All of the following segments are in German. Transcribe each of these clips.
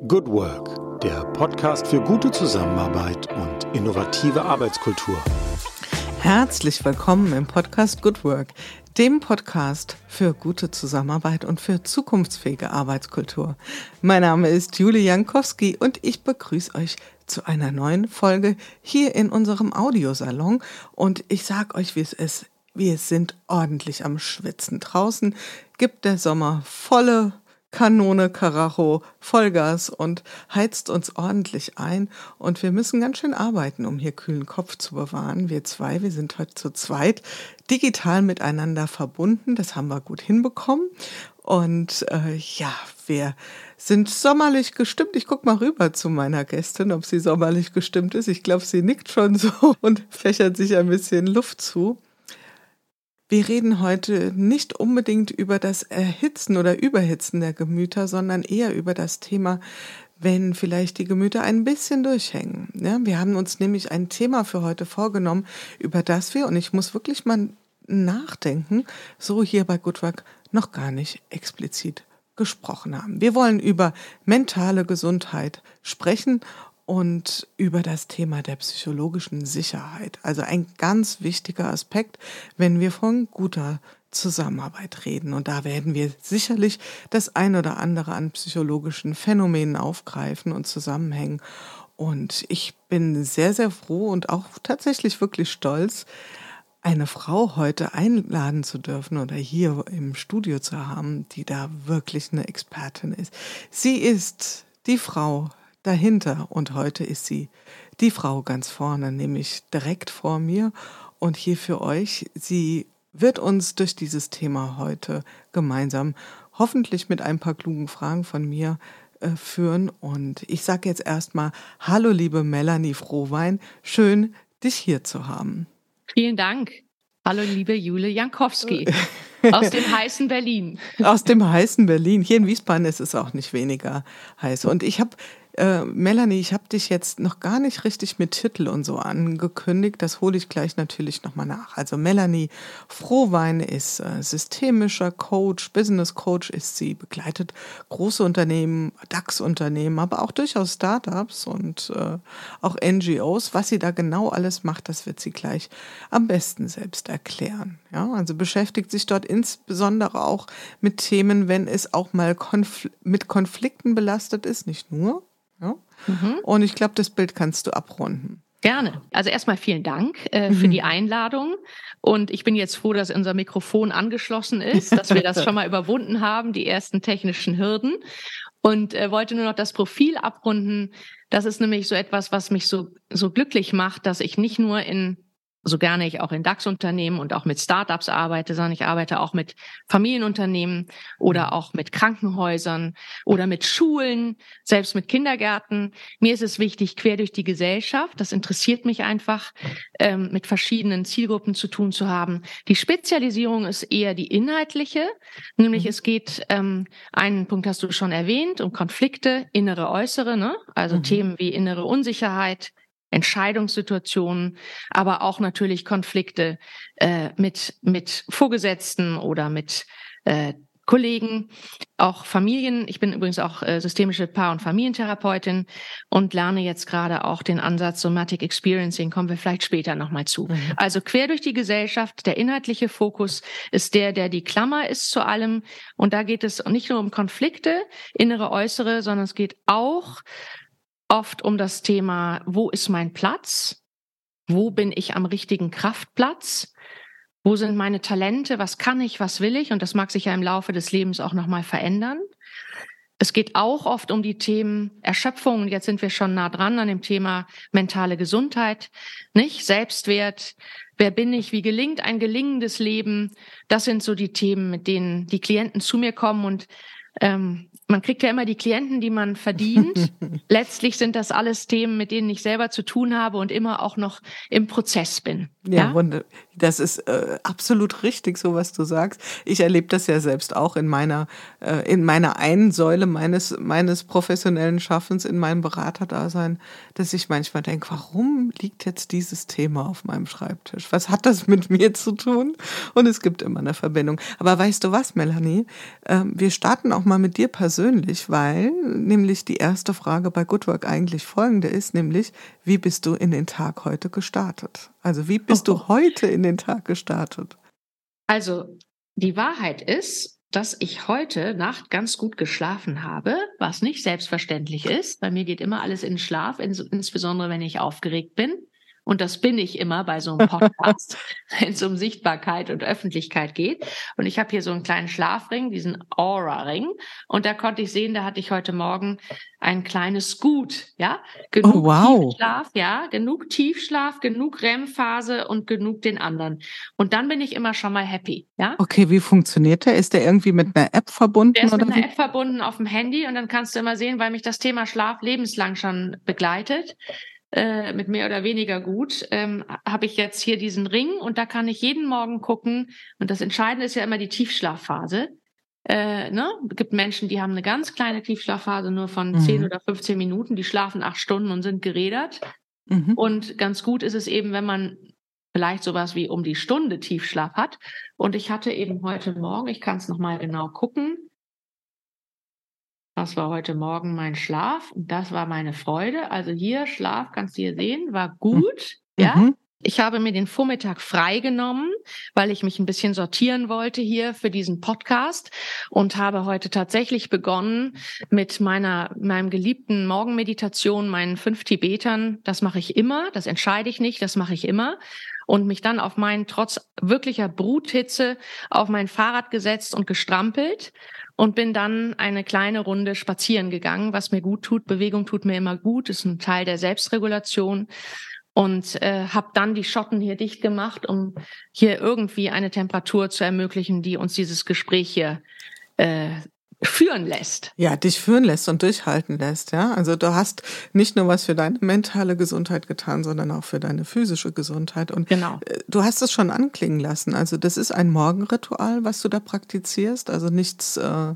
Good Work, der Podcast für gute Zusammenarbeit und innovative Arbeitskultur. Herzlich willkommen im Podcast Good Work, dem Podcast für gute Zusammenarbeit und für zukunftsfähige Arbeitskultur. Mein Name ist Julie Jankowski und ich begrüße euch zu einer neuen Folge hier in unserem Audiosalon und ich sage euch, wie es ist. Wir sind ordentlich am Schwitzen. Draußen gibt der Sommer volle Kanone, Karacho, Vollgas und heizt uns ordentlich ein. Und wir müssen ganz schön arbeiten, um hier kühlen Kopf zu bewahren. Wir zwei, wir sind heute zu zweit digital miteinander verbunden. Das haben wir gut hinbekommen. Und äh, ja, wir sind sommerlich gestimmt. Ich guck mal rüber zu meiner Gästin, ob sie sommerlich gestimmt ist. Ich glaube, sie nickt schon so und fächert sich ein bisschen Luft zu. Wir reden heute nicht unbedingt über das Erhitzen oder Überhitzen der Gemüter, sondern eher über das Thema, wenn vielleicht die Gemüter ein bisschen durchhängen. Ja, wir haben uns nämlich ein Thema für heute vorgenommen, über das wir, und ich muss wirklich mal nachdenken, so hier bei Goodwork noch gar nicht explizit gesprochen haben. Wir wollen über mentale Gesundheit sprechen und über das Thema der psychologischen Sicherheit. Also ein ganz wichtiger Aspekt, wenn wir von guter Zusammenarbeit reden. Und da werden wir sicherlich das ein oder andere an psychologischen Phänomenen aufgreifen und zusammenhängen. Und ich bin sehr, sehr froh und auch tatsächlich wirklich stolz, eine Frau heute einladen zu dürfen oder hier im Studio zu haben, die da wirklich eine Expertin ist. Sie ist die Frau dahinter. Und heute ist sie die Frau ganz vorne, nämlich direkt vor mir und hier für euch. Sie wird uns durch dieses Thema heute gemeinsam hoffentlich mit ein paar klugen Fragen von mir äh, führen. Und ich sage jetzt erstmal, hallo liebe Melanie Frohwein, schön dich hier zu haben. Vielen Dank. Hallo liebe Jule Jankowski aus dem heißen Berlin. Aus dem heißen Berlin. Hier in Wiesbaden ist es auch nicht weniger heiß. Und ich habe äh, Melanie, ich habe dich jetzt noch gar nicht richtig mit Titel und so angekündigt. Das hole ich gleich natürlich nochmal nach. Also Melanie Frohwein ist äh, systemischer Coach, Business Coach ist sie, begleitet große Unternehmen, DAX-Unternehmen, aber auch durchaus Startups und äh, auch NGOs. Was sie da genau alles macht, das wird sie gleich am besten selbst erklären. Ja, also beschäftigt sich dort insbesondere auch mit Themen, wenn es auch mal Konfl mit Konflikten belastet ist, nicht nur, ja? Mhm. Und ich glaube, das Bild kannst du abrunden. Gerne. Also erstmal vielen Dank äh, für mhm. die Einladung. Und ich bin jetzt froh, dass unser Mikrofon angeschlossen ist, dass wir das schon mal überwunden haben, die ersten technischen Hürden. Und äh, wollte nur noch das Profil abrunden. Das ist nämlich so etwas, was mich so, so glücklich macht, dass ich nicht nur in so gerne ich auch in DAX-Unternehmen und auch mit Startups arbeite, sondern ich arbeite auch mit Familienunternehmen oder mhm. auch mit Krankenhäusern oder mit Schulen, selbst mit Kindergärten. Mir ist es wichtig, quer durch die Gesellschaft, das interessiert mich einfach, ähm, mit verschiedenen Zielgruppen zu tun zu haben. Die Spezialisierung ist eher die inhaltliche, nämlich mhm. es geht, ähm, einen Punkt hast du schon erwähnt, um Konflikte, innere, äußere, ne? also mhm. Themen wie innere Unsicherheit, Entscheidungssituationen, aber auch natürlich Konflikte äh, mit, mit Vorgesetzten oder mit äh, Kollegen, auch Familien. Ich bin übrigens auch äh, systemische Paar- und Familientherapeutin und lerne jetzt gerade auch den Ansatz Somatic Experiencing, kommen wir vielleicht später nochmal zu. Mhm. Also quer durch die Gesellschaft, der inhaltliche Fokus ist der, der die Klammer ist zu allem. Und da geht es nicht nur um Konflikte, innere, äußere, sondern es geht auch oft um das Thema, wo ist mein Platz? Wo bin ich am richtigen Kraftplatz? Wo sind meine Talente? Was kann ich? Was will ich? Und das mag sich ja im Laufe des Lebens auch nochmal verändern. Es geht auch oft um die Themen Erschöpfung. Und jetzt sind wir schon nah dran an dem Thema mentale Gesundheit, nicht? Selbstwert. Wer bin ich? Wie gelingt ein gelingendes Leben? Das sind so die Themen, mit denen die Klienten zu mir kommen und ähm, man kriegt ja immer die Klienten, die man verdient. Letztlich sind das alles Themen, mit denen ich selber zu tun habe und immer auch noch im Prozess bin. Ja, ja? Das ist äh, absolut richtig, so was du sagst. Ich erlebe das ja selbst auch in meiner, äh, in meiner einen Säule meines, meines professionellen Schaffens, in meinem Beraterdasein, dass ich manchmal denke, warum liegt jetzt dieses Thema auf meinem Schreibtisch? Was hat das mit mir zu tun? Und es gibt immer eine Verbindung. Aber weißt du was, Melanie? Äh, wir starten auch mal mit dir persönlich, weil nämlich die erste Frage bei Good Work eigentlich folgende ist, nämlich, wie bist du in den Tag heute gestartet? Also wie bist oh. du heute in den Tag gestartet? Also die Wahrheit ist, dass ich heute Nacht ganz gut geschlafen habe, was nicht selbstverständlich ist. Bei mir geht immer alles in Schlaf, insbesondere wenn ich aufgeregt bin. Und das bin ich immer bei so einem Podcast, wenn es um Sichtbarkeit und Öffentlichkeit geht. Und ich habe hier so einen kleinen Schlafring, diesen Aura-Ring. Und da konnte ich sehen, da hatte ich heute Morgen ein kleines Gut, ja. Genug oh, wow. Tiefschlaf, ja, genug Tiefschlaf, genug REM-Phase und genug den anderen. Und dann bin ich immer schon mal happy, ja. Okay, wie funktioniert der? Ist der irgendwie mit einer App verbunden? Der ist oder mit einer wie? App verbunden auf dem Handy und dann kannst du immer sehen, weil mich das Thema Schlaf lebenslang schon begleitet äh, mit mehr oder weniger gut, ähm, habe ich jetzt hier diesen Ring und da kann ich jeden Morgen gucken. Und das Entscheidende ist ja immer die Tiefschlafphase. Äh, ne? Es gibt Menschen, die haben eine ganz kleine Tiefschlafphase nur von mhm. 10 oder 15 Minuten, die schlafen acht Stunden und sind gerädert. Mhm. Und ganz gut ist es eben, wenn man vielleicht sowas wie um die Stunde Tiefschlaf hat. Und ich hatte eben heute Morgen, ich kann es nochmal genau gucken, das war heute Morgen mein Schlaf und das war meine Freude. Also hier Schlaf, kannst du hier sehen, war gut. Mhm. Ja. Ich habe mir den Vormittag freigenommen, weil ich mich ein bisschen sortieren wollte hier für diesen Podcast und habe heute tatsächlich begonnen mit meiner, meinem geliebten Morgenmeditation, meinen fünf Tibetern. Das mache ich immer. Das entscheide ich nicht. Das mache ich immer und mich dann auf meinen, trotz wirklicher Bruthitze, auf mein Fahrrad gesetzt und gestrampelt und bin dann eine kleine Runde spazieren gegangen, was mir gut tut. Bewegung tut mir immer gut, ist ein Teil der Selbstregulation und äh, habe dann die Schotten hier dicht gemacht, um hier irgendwie eine Temperatur zu ermöglichen, die uns dieses Gespräch hier äh, führen lässt. Ja, dich führen lässt und durchhalten lässt, ja. Also du hast nicht nur was für deine mentale Gesundheit getan, sondern auch für deine physische Gesundheit. Und genau. Äh, du hast es schon anklingen lassen. Also das ist ein Morgenritual, was du da praktizierst. Also nichts, äh,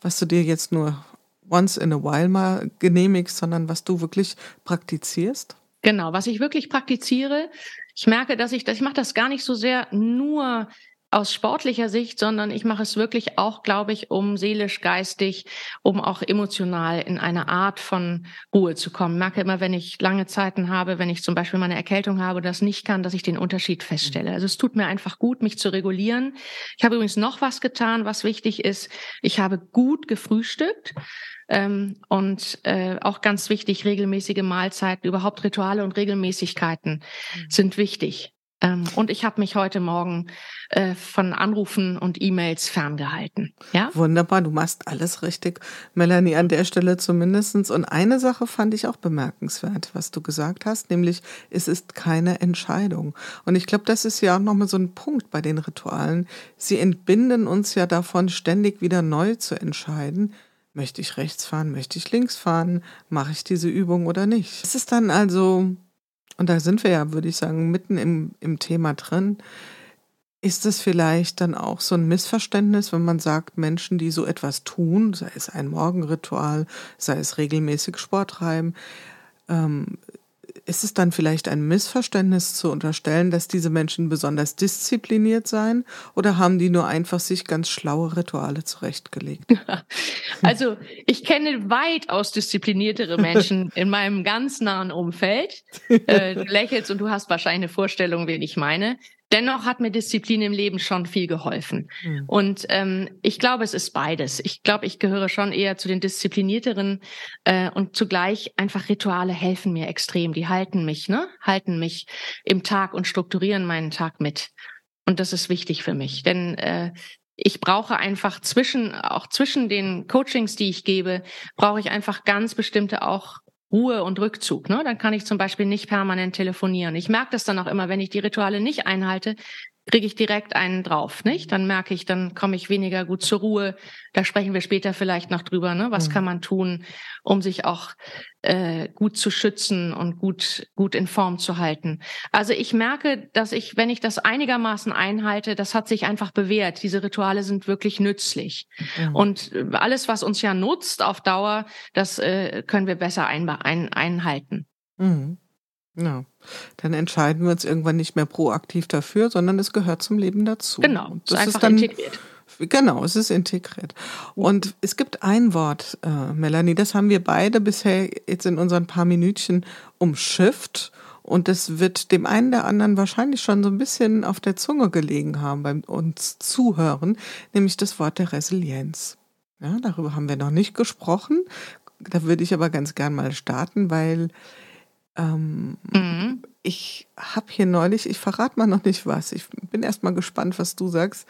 was du dir jetzt nur once in a while mal genehmigst, sondern was du wirklich praktizierst. Genau, was ich wirklich praktiziere. Ich merke, dass ich, dass ich mache das gar nicht so sehr nur aus sportlicher Sicht, sondern ich mache es wirklich auch, glaube ich, um seelisch, geistig, um auch emotional in eine Art von Ruhe zu kommen. Ich merke immer, wenn ich lange Zeiten habe, wenn ich zum Beispiel meine Erkältung habe, das nicht kann, dass ich den Unterschied feststelle. Also es tut mir einfach gut, mich zu regulieren. Ich habe übrigens noch was getan, was wichtig ist. Ich habe gut gefrühstückt. Ähm, und äh, auch ganz wichtig, regelmäßige Mahlzeiten, überhaupt Rituale und Regelmäßigkeiten mhm. sind wichtig. Ähm, und ich habe mich heute Morgen äh, von Anrufen und E-Mails ferngehalten. Ja? Wunderbar, du machst alles richtig, Melanie, an der Stelle zumindestens. Und eine Sache fand ich auch bemerkenswert, was du gesagt hast, nämlich es ist keine Entscheidung. Und ich glaube, das ist ja auch nochmal so ein Punkt bei den Ritualen. Sie entbinden uns ja davon, ständig wieder neu zu entscheiden. Möchte ich rechts fahren, möchte ich links fahren, mache ich diese Übung oder nicht? Es ist dann also und da sind wir ja, würde ich sagen, mitten im, im Thema drin. Ist es vielleicht dann auch so ein Missverständnis, wenn man sagt, Menschen, die so etwas tun, sei es ein Morgenritual, sei es regelmäßig Sport treiben, ähm, ist es dann vielleicht ein Missverständnis zu unterstellen, dass diese Menschen besonders diszipliniert seien oder haben die nur einfach sich ganz schlaue Rituale zurechtgelegt? Also ich kenne weitaus diszipliniertere Menschen in meinem ganz nahen Umfeld. Äh, du lächelst und du hast wahrscheinlich eine Vorstellung, wen ich meine. Dennoch hat mir Disziplin im Leben schon viel geholfen. Mhm. Und ähm, ich glaube, es ist beides. Ich glaube, ich gehöre schon eher zu den disziplinierteren äh, und zugleich einfach Rituale helfen mir extrem. Die halten mich, ne? Halten mich im Tag und strukturieren meinen Tag mit. Und das ist wichtig für mich, denn äh, ich brauche einfach zwischen, auch zwischen den Coachings, die ich gebe, brauche ich einfach ganz bestimmte auch Ruhe und Rückzug. Ne? Dann kann ich zum Beispiel nicht permanent telefonieren. Ich merke das dann auch immer, wenn ich die Rituale nicht einhalte, kriege ich direkt einen drauf, nicht? Dann merke ich, dann komme ich weniger gut zur Ruhe. Da sprechen wir später vielleicht noch drüber, ne? Was mhm. kann man tun, um sich auch äh, gut zu schützen und gut gut in Form zu halten? Also ich merke, dass ich, wenn ich das einigermaßen einhalte, das hat sich einfach bewährt. Diese Rituale sind wirklich nützlich mhm. und alles, was uns ja nutzt auf Dauer, das äh, können wir besser ein, ein, einhalten. Mhm. Ja, dann entscheiden wir uns irgendwann nicht mehr proaktiv dafür, sondern es gehört zum Leben dazu. Genau, das ist einfach ist dann, integriert. Genau, es ist integriert. Und es gibt ein Wort, äh, Melanie, das haben wir beide bisher jetzt in unseren paar Minütchen umschifft. Und das wird dem einen der anderen wahrscheinlich schon so ein bisschen auf der Zunge gelegen haben beim uns zuhören, nämlich das Wort der Resilienz. Ja, darüber haben wir noch nicht gesprochen. Da würde ich aber ganz gern mal starten, weil ähm, mhm. Ich habe hier neulich, ich verrate mal noch nicht was, ich bin erst mal gespannt, was du sagst,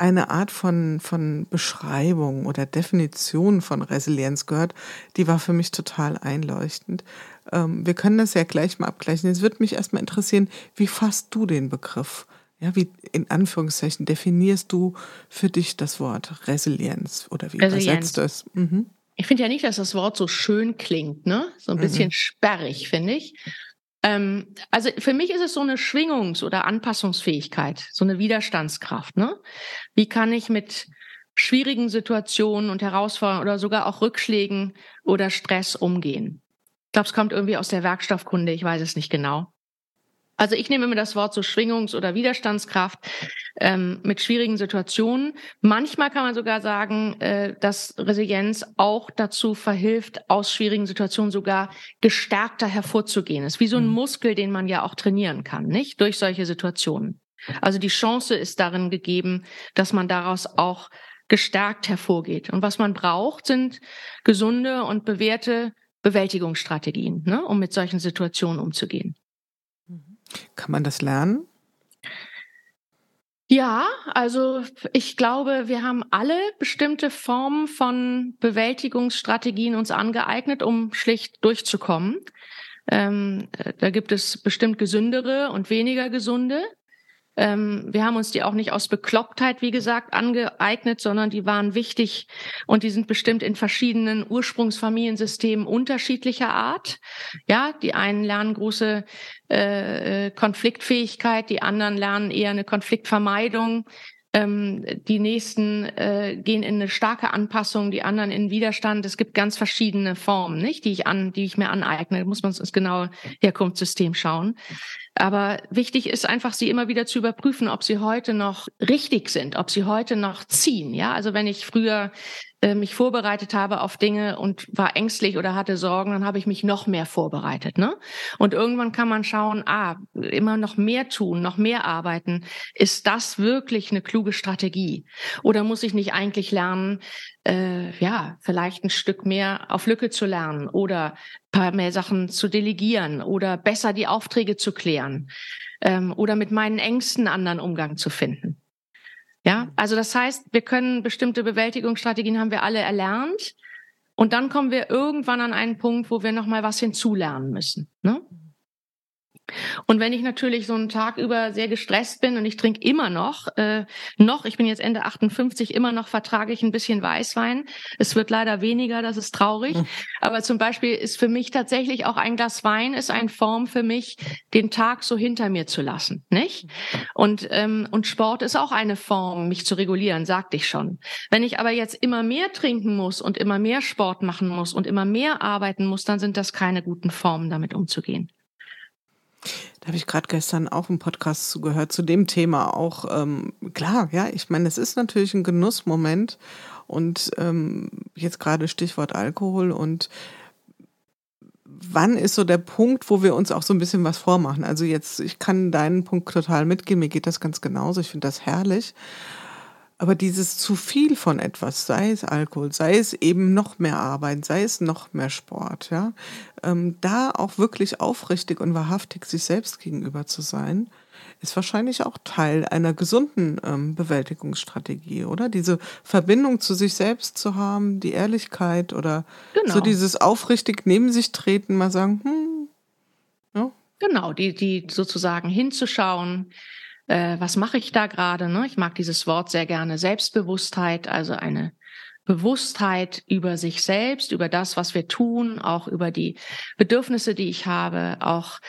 eine Art von, von Beschreibung oder Definition von Resilienz gehört, die war für mich total einleuchtend. Ähm, wir können das ja gleich mal abgleichen. Jetzt würde mich erstmal interessieren, wie fasst du den Begriff? Ja, wie in Anführungszeichen definierst du für dich das Wort Resilienz oder wie Resilienz. übersetzt du es? Mhm. Ich finde ja nicht, dass das Wort so schön klingt, ne? So ein mhm. bisschen sperrig, finde ich. Ähm, also für mich ist es so eine Schwingungs- oder Anpassungsfähigkeit, so eine Widerstandskraft, ne? Wie kann ich mit schwierigen Situationen und Herausforderungen oder sogar auch Rückschlägen oder Stress umgehen? Ich glaube, es kommt irgendwie aus der Werkstoffkunde, ich weiß es nicht genau. Also ich nehme immer das Wort so Schwingungs- oder Widerstandskraft ähm, mit schwierigen Situationen. Manchmal kann man sogar sagen, äh, dass Resilienz auch dazu verhilft, aus schwierigen Situationen sogar gestärkter hervorzugehen. Es ist wie so ein mhm. Muskel, den man ja auch trainieren kann, nicht? Durch solche Situationen. Also die Chance ist darin gegeben, dass man daraus auch gestärkt hervorgeht. Und was man braucht, sind gesunde und bewährte Bewältigungsstrategien, ne, um mit solchen Situationen umzugehen. Kann man das lernen? Ja, also ich glaube, wir haben alle bestimmte Formen von Bewältigungsstrategien uns angeeignet, um schlicht durchzukommen. Ähm, da gibt es bestimmt gesündere und weniger gesunde. Ähm, wir haben uns die auch nicht aus Beklopptheit, wie gesagt, angeeignet, sondern die waren wichtig und die sind bestimmt in verschiedenen Ursprungsfamiliensystemen unterschiedlicher Art. Ja, die einen lernen große äh, äh Konfliktfähigkeit, die anderen lernen eher eine Konfliktvermeidung. Ähm, die nächsten äh, gehen in eine starke Anpassung, die anderen in Widerstand. Es gibt ganz verschiedene Formen, nicht, die ich an, die ich mir aneigne. Da muss man ins genaue Herkunftssystem schauen. Aber wichtig ist einfach, sie immer wieder zu überprüfen, ob sie heute noch richtig sind, ob sie heute noch ziehen. Ja, also wenn ich früher äh, mich vorbereitet habe auf Dinge und war ängstlich oder hatte Sorgen, dann habe ich mich noch mehr vorbereitet. Ne? Und irgendwann kann man schauen, ah, immer noch mehr tun, noch mehr arbeiten. Ist das wirklich eine kluge Strategie? Oder muss ich nicht eigentlich lernen, äh, ja, vielleicht ein Stück mehr auf Lücke zu lernen oder paar mehr Sachen zu delegieren oder besser die Aufträge zu klären ähm, oder mit meinen Ängsten anderen Umgang zu finden? Ja, mhm. also das heißt, wir können bestimmte Bewältigungsstrategien haben wir alle erlernt. Und dann kommen wir irgendwann an einen Punkt, wo wir nochmal was hinzulernen müssen. Ne? Und wenn ich natürlich so einen Tag über sehr gestresst bin und ich trinke immer noch, äh, noch, ich bin jetzt Ende 58, immer noch vertrage ich ein bisschen Weißwein. Es wird leider weniger, das ist traurig. Mhm. Aber zum Beispiel ist für mich tatsächlich auch ein Glas Wein ist eine Form für mich, den Tag so hinter mir zu lassen, nicht? Und ähm, und Sport ist auch eine Form, mich zu regulieren, sagte ich schon. Wenn ich aber jetzt immer mehr trinken muss und immer mehr Sport machen muss und immer mehr arbeiten muss, dann sind das keine guten Formen, damit umzugehen. Da habe ich gerade gestern auch einen Podcast zugehört, zu dem Thema auch. Ähm, klar, ja, ich meine, es ist natürlich ein Genussmoment und ähm, jetzt gerade Stichwort Alkohol und wann ist so der Punkt, wo wir uns auch so ein bisschen was vormachen? Also jetzt, ich kann deinen Punkt total mitgehen, mir geht das ganz genauso, ich finde das herrlich. Aber dieses zu viel von etwas, sei es Alkohol, sei es eben noch mehr Arbeit, sei es noch mehr Sport, ja, ähm, da auch wirklich aufrichtig und wahrhaftig sich selbst gegenüber zu sein, ist wahrscheinlich auch Teil einer gesunden ähm, Bewältigungsstrategie, oder? Diese Verbindung zu sich selbst zu haben, die Ehrlichkeit oder genau. so dieses aufrichtig neben sich treten, mal sagen, hm, ja. Genau, die, die sozusagen hinzuschauen, äh, was mache ich da gerade? Ne? Ich mag dieses Wort sehr gerne, Selbstbewusstheit, also eine Bewusstheit über sich selbst, über das, was wir tun, auch über die Bedürfnisse, die ich habe, auch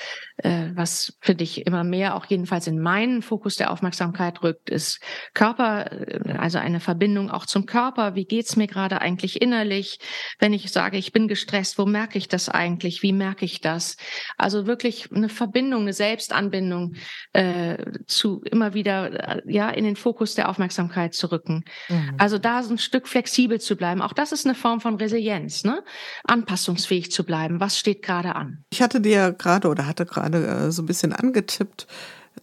was für dich immer mehr auch jedenfalls in meinen Fokus der Aufmerksamkeit rückt, ist Körper, äh, also eine Verbindung auch zum Körper. Wie geht's mir gerade eigentlich innerlich? Wenn ich sage, ich bin gestresst, wo merke ich das eigentlich? Wie merke ich das? Also wirklich eine Verbindung, eine Selbstanbindung äh, zu immer wieder äh, ja in den Fokus der Aufmerksamkeit zu rücken. Mhm. Also da ein Stück flexibel zu bleiben. Auch das ist eine Form von Resilienz, ne? Anpassungsfähig zu bleiben. Was steht gerade an? Ich hatte dir gerade oder hatte gerade gerade äh, so ein bisschen angetippt,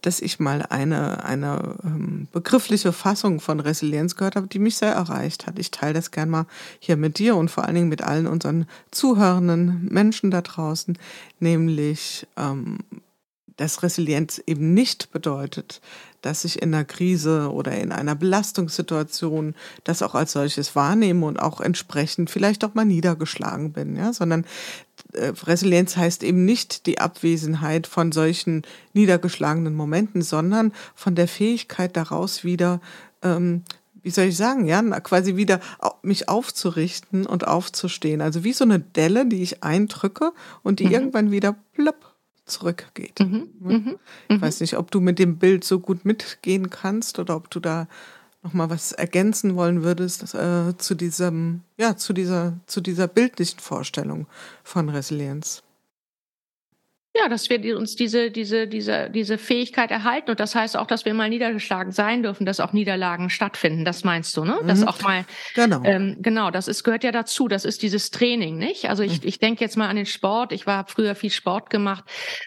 dass ich mal eine, eine ähm, begriffliche Fassung von Resilienz gehört habe, die mich sehr erreicht hat. Ich teile das gern mal hier mit dir und vor allen Dingen mit allen unseren zuhörenden Menschen da draußen, nämlich ähm, dass Resilienz eben nicht bedeutet, dass ich in einer Krise oder in einer Belastungssituation das auch als solches wahrnehme und auch entsprechend vielleicht auch mal niedergeschlagen bin, ja, sondern äh, Resilienz heißt eben nicht die Abwesenheit von solchen niedergeschlagenen Momenten, sondern von der Fähigkeit daraus wieder, ähm, wie soll ich sagen, ja, quasi wieder mich aufzurichten und aufzustehen. Also wie so eine Delle, die ich eindrücke und die mhm. irgendwann wieder plopp zurückgeht. Mhm, mhm, ich mhm. weiß nicht, ob du mit dem Bild so gut mitgehen kannst oder ob du da noch mal was ergänzen wollen würdest äh, zu diesem, ja, zu dieser, zu dieser bildlichen Vorstellung von Resilienz. Ja, dass wir uns diese, diese, diese, diese Fähigkeit erhalten. Und das heißt auch, dass wir mal niedergeschlagen sein dürfen, dass auch Niederlagen stattfinden. Das meinst du, ne? Das mhm. auch mal. Genau. Ähm, genau, das ist, gehört ja dazu. Das ist dieses Training, nicht? Also ich, mhm. ich denke jetzt mal an den Sport. Ich war früher viel Sport gemacht.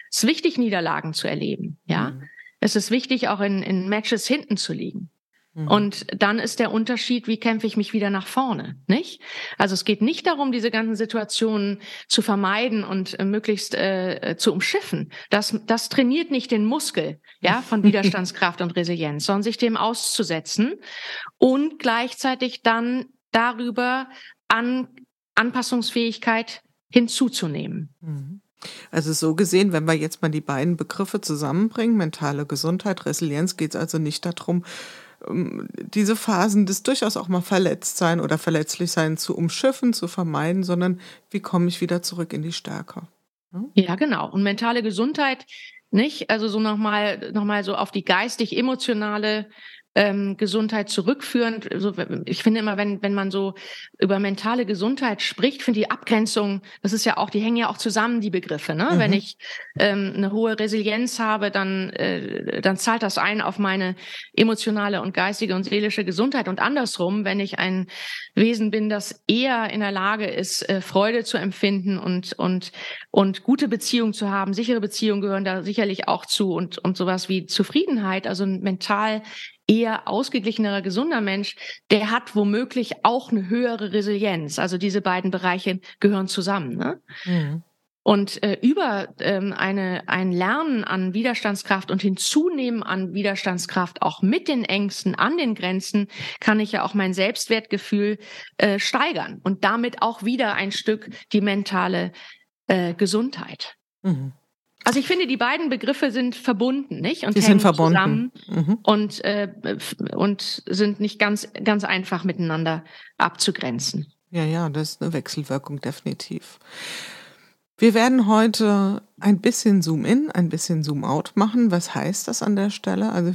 Es ist wichtig, Niederlagen zu erleben. Ja. Mhm. Es ist wichtig, auch in, in Matches hinten zu liegen. Mhm. Und dann ist der Unterschied, wie kämpfe ich mich wieder nach vorne, nicht? Also es geht nicht darum, diese ganzen Situationen zu vermeiden und äh, möglichst äh, zu umschiffen. Das, das trainiert nicht den Muskel, ja, von Widerstandskraft und Resilienz, sondern sich dem auszusetzen und gleichzeitig dann darüber an Anpassungsfähigkeit hinzuzunehmen. Mhm. Also so gesehen, wenn wir jetzt mal die beiden Begriffe zusammenbringen, mentale Gesundheit, Resilienz, geht es also nicht darum, diese Phasen des durchaus auch mal verletzt sein oder verletzlich sein zu umschiffen, zu vermeiden, sondern wie komme ich wieder zurück in die Stärke. Ja, genau. Und mentale Gesundheit, nicht? Also so nochmal, nochmal so auf die geistig-emotionale ähm, Gesundheit zurückführend. Also ich finde immer, wenn, wenn man so über mentale Gesundheit spricht, finde die Abgrenzung, das ist ja auch, die hängen ja auch zusammen, die Begriffe. Ne? Mhm. Wenn ich ähm, eine hohe Resilienz habe, dann, äh, dann zahlt das ein auf meine emotionale und geistige und seelische Gesundheit. Und andersrum, wenn ich ein Wesen bin, das eher in der Lage ist, äh, Freude zu empfinden und, und, und gute Beziehungen zu haben, sichere Beziehungen gehören da sicherlich auch zu und, und sowas wie Zufriedenheit, also mental eher ausgeglichenerer, gesunder Mensch, der hat womöglich auch eine höhere Resilienz. Also diese beiden Bereiche gehören zusammen. Ne? Mhm. Und äh, über ähm, eine, ein Lernen an Widerstandskraft und Hinzunehmen an Widerstandskraft auch mit den Ängsten an den Grenzen kann ich ja auch mein Selbstwertgefühl äh, steigern und damit auch wieder ein Stück die mentale äh, Gesundheit. Mhm. Also ich finde, die beiden Begriffe sind verbunden, nicht? Und die sind verbunden. Mhm. Und, äh, und sind nicht ganz, ganz einfach miteinander abzugrenzen. Ja, ja, das ist eine Wechselwirkung, definitiv. Wir werden heute ein bisschen Zoom-in, ein bisschen Zoom-out machen. Was heißt das an der Stelle? Also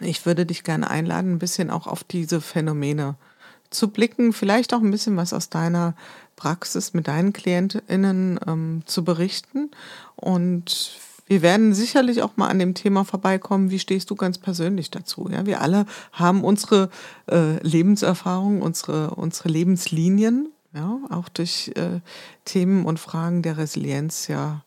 ich würde dich gerne einladen, ein bisschen auch auf diese Phänomene zu blicken, vielleicht auch ein bisschen was aus deiner Praxis mit deinen KlientInnen ähm, zu berichten. Und wir werden sicherlich auch mal an dem Thema vorbeikommen, wie stehst du ganz persönlich dazu? Ja, wir alle haben unsere äh, Lebenserfahrung, unsere, unsere Lebenslinien, ja, auch durch äh, Themen und Fragen der Resilienz ja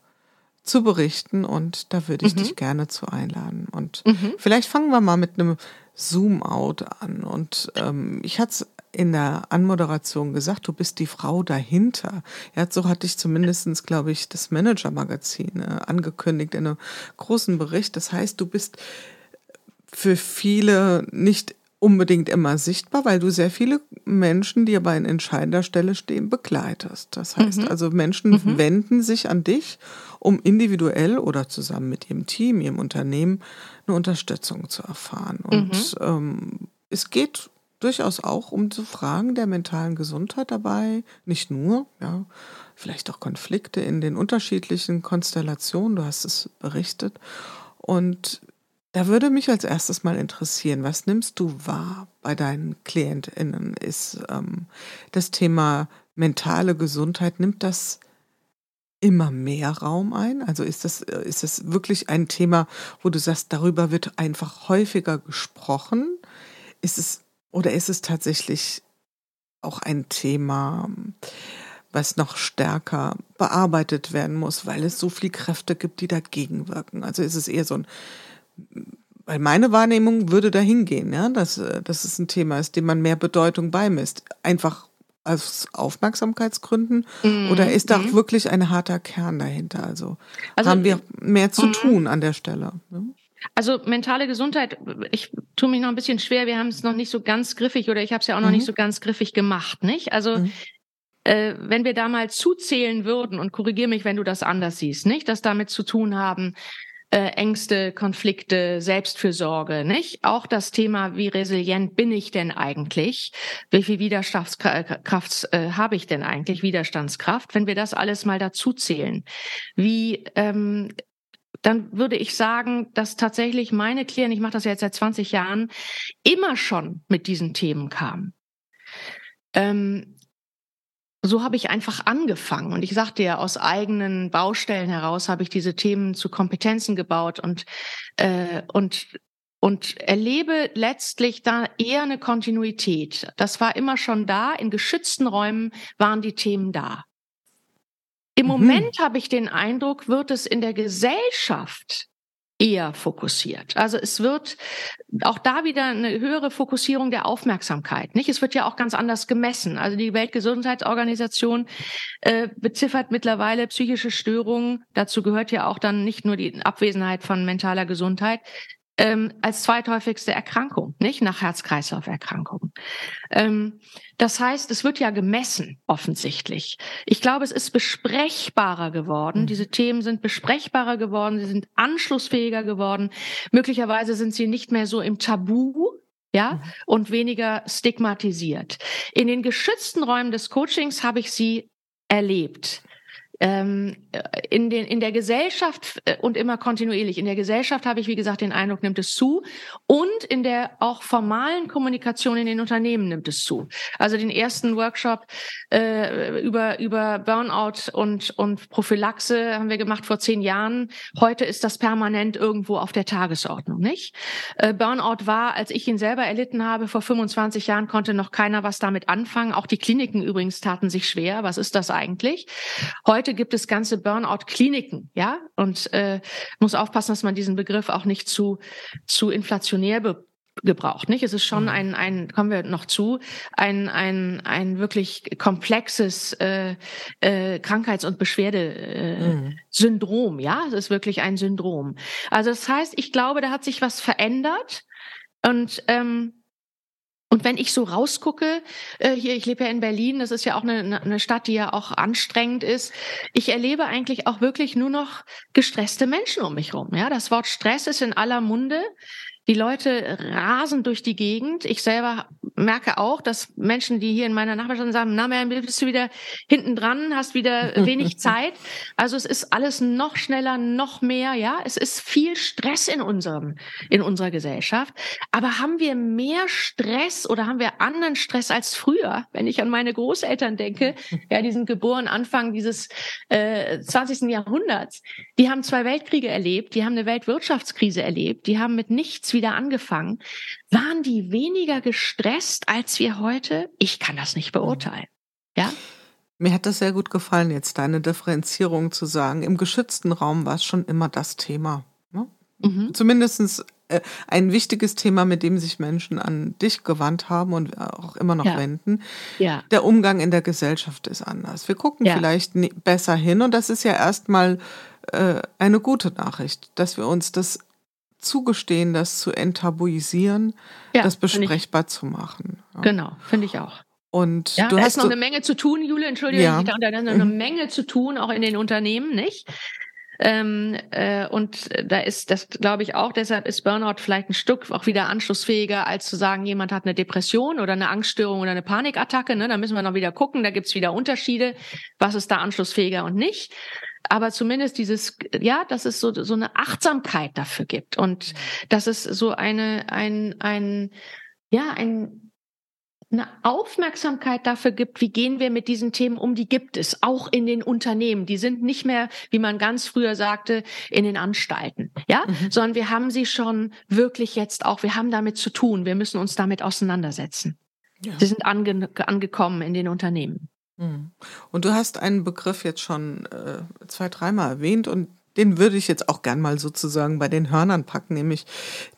zu berichten und da würde ich mhm. dich gerne zu einladen. Und mhm. vielleicht fangen wir mal mit einem Zoom-out an. Und ähm, ich hatte es in der Anmoderation gesagt, du bist die Frau dahinter. Ja, so hatte ich zumindestens, glaube ich, das Manager-Magazin äh, angekündigt in einem großen Bericht. Das heißt, du bist für viele nicht unbedingt immer sichtbar, weil du sehr viele Menschen, die aber in entscheidender Stelle stehen, begleitest. Das heißt mhm. also, Menschen mhm. wenden sich an dich, um individuell oder zusammen mit ihrem Team, ihrem Unternehmen eine Unterstützung zu erfahren. Und mhm. ähm, es geht durchaus auch um zu Fragen der mentalen Gesundheit dabei, nicht nur, ja, vielleicht auch Konflikte in den unterschiedlichen Konstellationen, du hast es berichtet. Und da würde mich als erstes mal interessieren, was nimmst du wahr bei deinen KlientInnen? Ist ähm, das Thema mentale Gesundheit, nimmt das immer mehr Raum ein? Also ist das, äh, ist das wirklich ein Thema, wo du sagst, darüber wird einfach häufiger gesprochen? Ist es, oder ist es tatsächlich auch ein Thema, was noch stärker bearbeitet werden muss, weil es so viele Kräfte gibt, die dagegen wirken? Also ist es eher so ein weil meine Wahrnehmung würde dahin gehen, ja, dass, dass es ein Thema ist, dem man mehr Bedeutung beimisst. Einfach aus Aufmerksamkeitsgründen mhm. oder ist da auch mhm. wirklich ein harter Kern dahinter? Also, also haben wir mehr zu mhm. tun an der Stelle. Ne? Also mentale Gesundheit, ich tue mich noch ein bisschen schwer, wir haben es noch nicht so ganz griffig oder ich habe es ja auch noch nicht mhm. so ganz griffig gemacht, nicht? Also mhm. äh, wenn wir da mal zuzählen würden und korrigiere mich, wenn du das anders siehst, nicht? Das damit zu tun haben, äh, Ängste, Konflikte, Selbstfürsorge, nicht? Auch das Thema, wie resilient bin ich denn eigentlich? Wie viel Widerstandskraft äh, habe ich denn eigentlich? Widerstandskraft. Wenn wir das alles mal dazu zählen, wie ähm, dann würde ich sagen, dass tatsächlich meine Klienten, ich mache das ja jetzt seit 20 Jahren, immer schon mit diesen Themen kamen. Ähm, so habe ich einfach angefangen. Und ich sagte ja, aus eigenen Baustellen heraus habe ich diese Themen zu Kompetenzen gebaut und, äh, und, und erlebe letztlich da eher eine Kontinuität. Das war immer schon da. In geschützten Räumen waren die Themen da. Im mhm. Moment habe ich den Eindruck, wird es in der Gesellschaft eher fokussiert. Also es wird auch da wieder eine höhere Fokussierung der Aufmerksamkeit. Nicht? Es wird ja auch ganz anders gemessen. Also die Weltgesundheitsorganisation äh, beziffert mittlerweile psychische Störungen. Dazu gehört ja auch dann nicht nur die Abwesenheit von mentaler Gesundheit, ähm, als zweithäufigste Erkrankung, nicht nach Herz-Kreislauf-Erkrankungen. Ähm, das heißt, es wird ja gemessen, offensichtlich. Ich glaube, es ist besprechbarer geworden. Mhm. Diese Themen sind besprechbarer geworden, sie sind anschlussfähiger geworden. Möglicherweise sind sie nicht mehr so im Tabu, ja, mhm. und weniger stigmatisiert. In den geschützten Räumen des Coachings habe ich sie erlebt in, den, in der Gesellschaft äh, und immer kontinuierlich. In der Gesellschaft habe ich, wie gesagt, den Eindruck, nimmt es zu. Und in der auch formalen Kommunikation in den Unternehmen nimmt es zu. Also den ersten Workshop äh, über, über Burnout und, und Prophylaxe haben wir gemacht vor zehn Jahren. Heute ist das permanent irgendwo auf der Tagesordnung, nicht? Äh, Burnout war, als ich ihn selber erlitten habe, vor 25 Jahren konnte noch keiner was damit anfangen. Auch die Kliniken übrigens taten sich schwer. Was ist das eigentlich? Heute Heute gibt es ganze Burnout-Kliniken, ja, und äh, muss aufpassen, dass man diesen Begriff auch nicht zu zu inflationär be gebraucht, nicht? Es ist schon mhm. ein, ein, kommen wir noch zu, ein, ein, ein wirklich komplexes äh, äh, Krankheits- und Beschwerdesyndrom, äh, mhm. ja? Es ist wirklich ein Syndrom. Also das heißt, ich glaube, da hat sich was verändert und ähm, und wenn ich so rausgucke, äh, hier, ich lebe ja in Berlin, das ist ja auch eine, eine Stadt, die ja auch anstrengend ist. Ich erlebe eigentlich auch wirklich nur noch gestresste Menschen um mich rum. Ja, das Wort Stress ist in aller Munde. Die Leute rasen durch die Gegend. Ich selber merke auch, dass Menschen, die hier in meiner Nachbarschaft sagen, na, bist du wieder hinten dran, hast wieder wenig Zeit. Also es ist alles noch schneller, noch mehr, ja. Es ist viel Stress in unserem, in unserer Gesellschaft. Aber haben wir mehr Stress oder haben wir anderen Stress als früher? Wenn ich an meine Großeltern denke, ja, die sind geboren Anfang dieses äh, 20. Jahrhunderts. Die haben zwei Weltkriege erlebt, die haben eine Weltwirtschaftskrise erlebt, die haben mit nichts wieder angefangen. Waren die weniger gestresst als wir heute? Ich kann das nicht beurteilen. Ja? Mir hat das sehr gut gefallen, jetzt deine Differenzierung zu sagen. Im geschützten Raum war es schon immer das Thema. Ne? Mhm. Zumindest äh, ein wichtiges Thema, mit dem sich Menschen an dich gewandt haben und auch immer noch ja. wenden. Ja. Der Umgang in der Gesellschaft ist anders. Wir gucken ja. vielleicht besser hin und das ist ja erstmal äh, eine gute Nachricht, dass wir uns das zugestehen, das zu enttabuisieren, ja, das besprechbar ich, zu machen. Ja. Genau, finde ich auch. Und ja, du da hast ist noch so, eine Menge zu tun, Jule, entschuldige, ja. da ist noch eine. Menge zu tun, auch in den Unternehmen, nicht? Ähm, äh, und da ist das, glaube ich, auch, deshalb ist Burnout vielleicht ein Stück auch wieder anschlussfähiger, als zu sagen, jemand hat eine Depression oder eine Angststörung oder eine Panikattacke. Ne? Da müssen wir noch wieder gucken, da gibt's wieder Unterschiede, was ist da anschlussfähiger und nicht aber zumindest dieses, ja, dass es so, so eine Achtsamkeit dafür gibt und dass es so eine, ein, ein, ja, ein, eine Aufmerksamkeit dafür gibt, wie gehen wir mit diesen Themen um, die gibt es, auch in den Unternehmen. Die sind nicht mehr, wie man ganz früher sagte, in den Anstalten, ja, mhm. sondern wir haben sie schon wirklich jetzt auch, wir haben damit zu tun, wir müssen uns damit auseinandersetzen. Ja. Sie sind ange angekommen in den Unternehmen. Mhm. Und du hast einen Begriff jetzt schon äh, zwei, dreimal erwähnt und den würde ich jetzt auch gern mal sozusagen bei den Hörnern packen, nämlich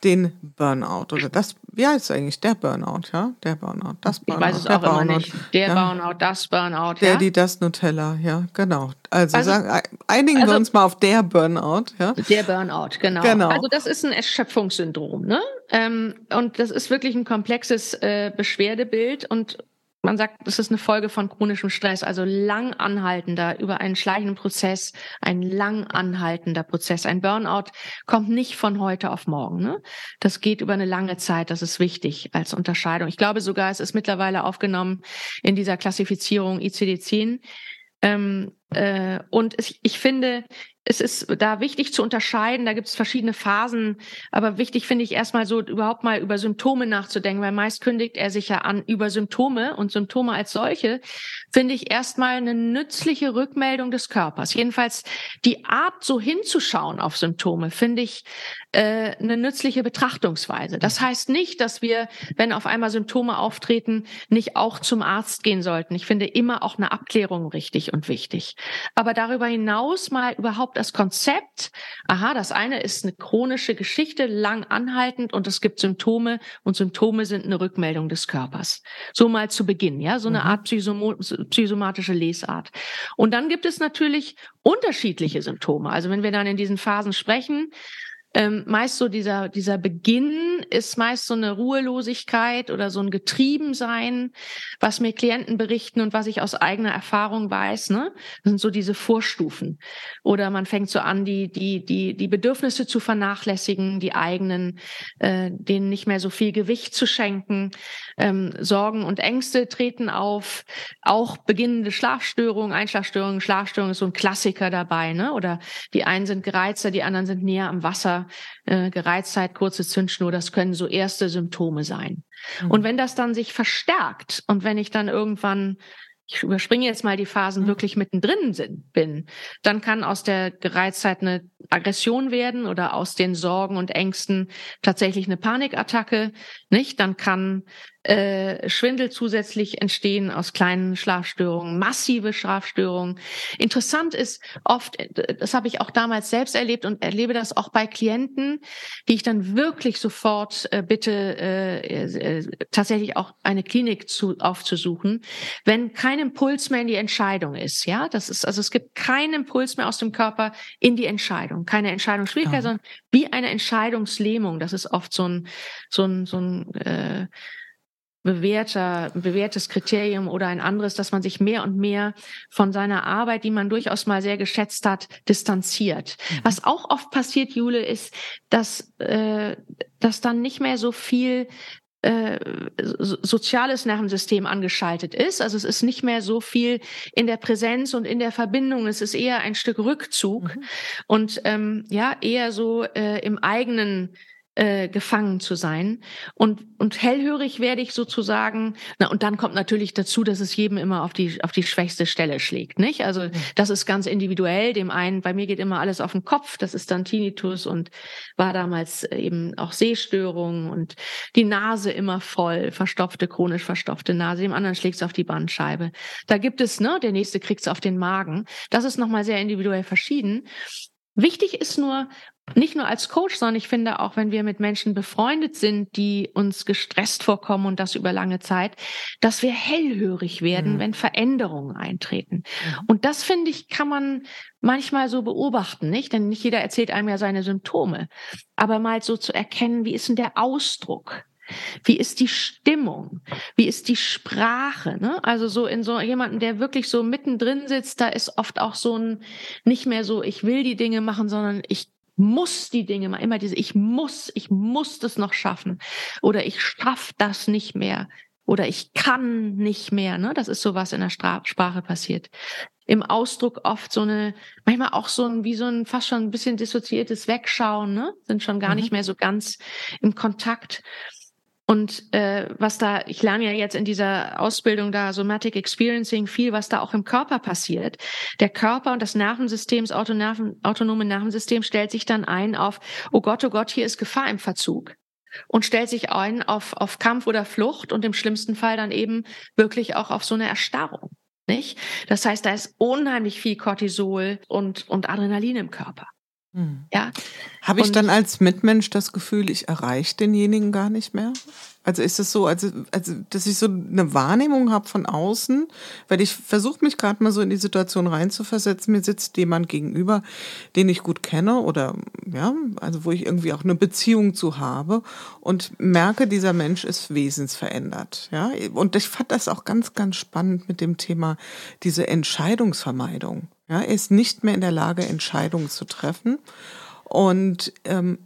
den Burnout oder das, wie heißt es eigentlich? Der Burnout, ja? Der Burnout, das Burnout. Ich weiß es auch Burnout, immer nicht. Der ja. Burnout, das Burnout. Der, ja? die, das Nutella, ja, genau. Also, also sagen, einigen also, wir uns mal auf der Burnout, ja? Der Burnout, genau. genau. Also das ist ein Erschöpfungssyndrom, ne? Ähm, und das ist wirklich ein komplexes äh, Beschwerdebild und man sagt, das ist eine Folge von chronischem Stress, also lang anhaltender, über einen schleichenden Prozess, ein lang anhaltender Prozess. Ein Burnout kommt nicht von heute auf morgen. Ne? Das geht über eine lange Zeit, das ist wichtig als Unterscheidung. Ich glaube sogar, es ist mittlerweile aufgenommen in dieser Klassifizierung ICD-10. Ähm, äh, und ich, ich finde, es ist da wichtig zu unterscheiden, da gibt es verschiedene Phasen, aber wichtig finde ich erstmal so überhaupt mal über Symptome nachzudenken, weil meist kündigt er sich ja an über Symptome und Symptome als solche, finde ich erstmal eine nützliche Rückmeldung des Körpers. Jedenfalls die Art, so hinzuschauen auf Symptome, finde ich äh, eine nützliche Betrachtungsweise. Das heißt nicht, dass wir, wenn auf einmal Symptome auftreten, nicht auch zum Arzt gehen sollten. Ich finde immer auch eine Abklärung richtig und wichtig. Aber darüber hinaus mal überhaupt das Konzept, aha, das eine ist eine chronische Geschichte, lang anhaltend und es gibt Symptome und Symptome sind eine Rückmeldung des Körpers. So mal zu Beginn, ja, so eine mhm. Art psychosomatische Lesart. Und dann gibt es natürlich unterschiedliche Symptome. Also wenn wir dann in diesen Phasen sprechen, ähm, meist so dieser, dieser Beginn ist meist so eine Ruhelosigkeit oder so ein Getriebensein, was mir Klienten berichten und was ich aus eigener Erfahrung weiß, ne? Das sind so diese Vorstufen. Oder man fängt so an, die, die, die, die Bedürfnisse zu vernachlässigen, die eigenen, äh, denen nicht mehr so viel Gewicht zu schenken. Ähm, Sorgen und Ängste treten auf, auch beginnende Schlafstörungen, Einschlafstörungen, Schlafstörungen ist so ein Klassiker dabei, ne? Oder die einen sind gereizter, die anderen sind näher am Wasser äh, Gereiztheit, kurze Zündschnur, das können so erste Symptome sein. Mhm. Und wenn das dann sich verstärkt und wenn ich dann irgendwann ich überspringe jetzt mal die Phasen, mhm. wirklich mittendrin sind, bin, dann kann aus der Gereiztheit eine Aggression werden oder aus den Sorgen und Ängsten tatsächlich eine Panikattacke, nicht? Dann kann äh, Schwindel zusätzlich entstehen aus kleinen Schlafstörungen, massive Schlafstörungen. Interessant ist oft, das habe ich auch damals selbst erlebt und erlebe das auch bei Klienten, die ich dann wirklich sofort äh, bitte, äh, äh, tatsächlich auch eine Klinik zu, aufzusuchen, wenn kein Impuls mehr in die Entscheidung ist. Ja, das ist also es gibt keinen Impuls mehr aus dem Körper in die Entscheidung, keine Entscheidungsschwierigkeit, ja. sondern wie eine Entscheidungslähmung. Das ist oft so ein so ein so ein äh, bewährter, bewährtes Kriterium oder ein anderes, dass man sich mehr und mehr von seiner Arbeit, die man durchaus mal sehr geschätzt hat, distanziert. Mhm. Was auch oft passiert, Jule, ist, dass, äh, dass dann nicht mehr so viel äh, soziales Nervensystem angeschaltet ist. Also es ist nicht mehr so viel in der Präsenz und in der Verbindung. Es ist eher ein Stück Rückzug mhm. und ähm, ja eher so äh, im eigenen äh, gefangen zu sein. Und, und hellhörig werde ich sozusagen, na, und dann kommt natürlich dazu, dass es jedem immer auf die, auf die schwächste Stelle schlägt, nicht? Also, das ist ganz individuell. Dem einen, bei mir geht immer alles auf den Kopf. Das ist dann Tinnitus und war damals eben auch Sehstörungen und die Nase immer voll, verstopfte, chronisch verstopfte Nase. Dem anderen schlägt es auf die Bandscheibe. Da gibt es, ne, der nächste kriegt es auf den Magen. Das ist nochmal sehr individuell verschieden. Wichtig ist nur, nicht nur als Coach, sondern ich finde auch, wenn wir mit Menschen befreundet sind, die uns gestresst vorkommen und das über lange Zeit, dass wir hellhörig werden, mhm. wenn Veränderungen eintreten. Mhm. Und das finde ich, kann man manchmal so beobachten, nicht? Denn nicht jeder erzählt einem ja seine Symptome. Aber mal so zu erkennen, wie ist denn der Ausdruck? Wie ist die Stimmung? Wie ist die Sprache? Ne? Also so in so jemanden, der wirklich so mittendrin sitzt, da ist oft auch so ein nicht mehr so, ich will die Dinge machen, sondern ich muss die Dinge mal immer diese, ich muss, ich muss das noch schaffen oder ich schaff das nicht mehr oder ich kann nicht mehr. Ne? Das ist so was in der Stra Sprache passiert. Im Ausdruck oft so eine, manchmal auch so ein, wie so ein fast schon ein bisschen dissoziiertes Wegschauen, ne? sind schon gar mhm. nicht mehr so ganz im Kontakt. Und äh, was da, ich lerne ja jetzt in dieser Ausbildung da Somatic Experiencing viel, was da auch im Körper passiert. Der Körper und das Nervensystem, das autonome Nervensystem stellt sich dann ein auf, oh Gott, oh Gott, hier ist Gefahr im Verzug. Und stellt sich ein auf, auf Kampf oder Flucht und im schlimmsten Fall dann eben wirklich auch auf so eine Erstarrung. Nicht? Das heißt, da ist unheimlich viel Cortisol und, und Adrenalin im Körper. Hm. Ja. Habe ich dann als Mitmensch das Gefühl, ich erreiche denjenigen gar nicht mehr? Also ist es so, also, also dass ich so eine Wahrnehmung habe von außen, weil ich versuche mich gerade mal so in die Situation reinzuversetzen. Mir sitzt jemand gegenüber, den ich gut kenne oder ja, also wo ich irgendwie auch eine Beziehung zu habe und merke, dieser Mensch ist wesensverändert. Ja, und ich fand das auch ganz, ganz spannend mit dem Thema diese Entscheidungsvermeidung. Ja, er ist nicht mehr in der Lage, Entscheidungen zu treffen und ähm,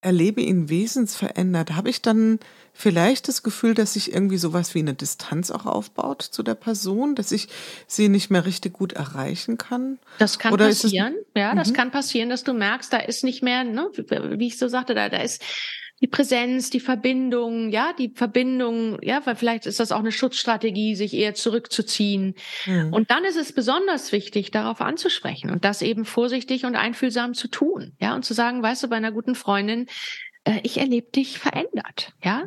erlebe ihn wesensverändert. Habe ich dann vielleicht das Gefühl, dass sich irgendwie sowas wie eine Distanz auch aufbaut zu der Person, dass ich sie nicht mehr richtig gut erreichen kann? Das kann Oder passieren. ja, das mhm. kann passieren, dass du merkst, da ist nicht mehr, ne, wie ich so sagte, da, da ist die Präsenz, die Verbindung, ja, die Verbindung, ja, weil vielleicht ist das auch eine Schutzstrategie, sich eher zurückzuziehen. Mhm. Und dann ist es besonders wichtig, darauf anzusprechen und das eben vorsichtig und einfühlsam zu tun, ja, und zu sagen, weißt du, bei einer guten Freundin, äh, ich erlebe dich verändert, ja.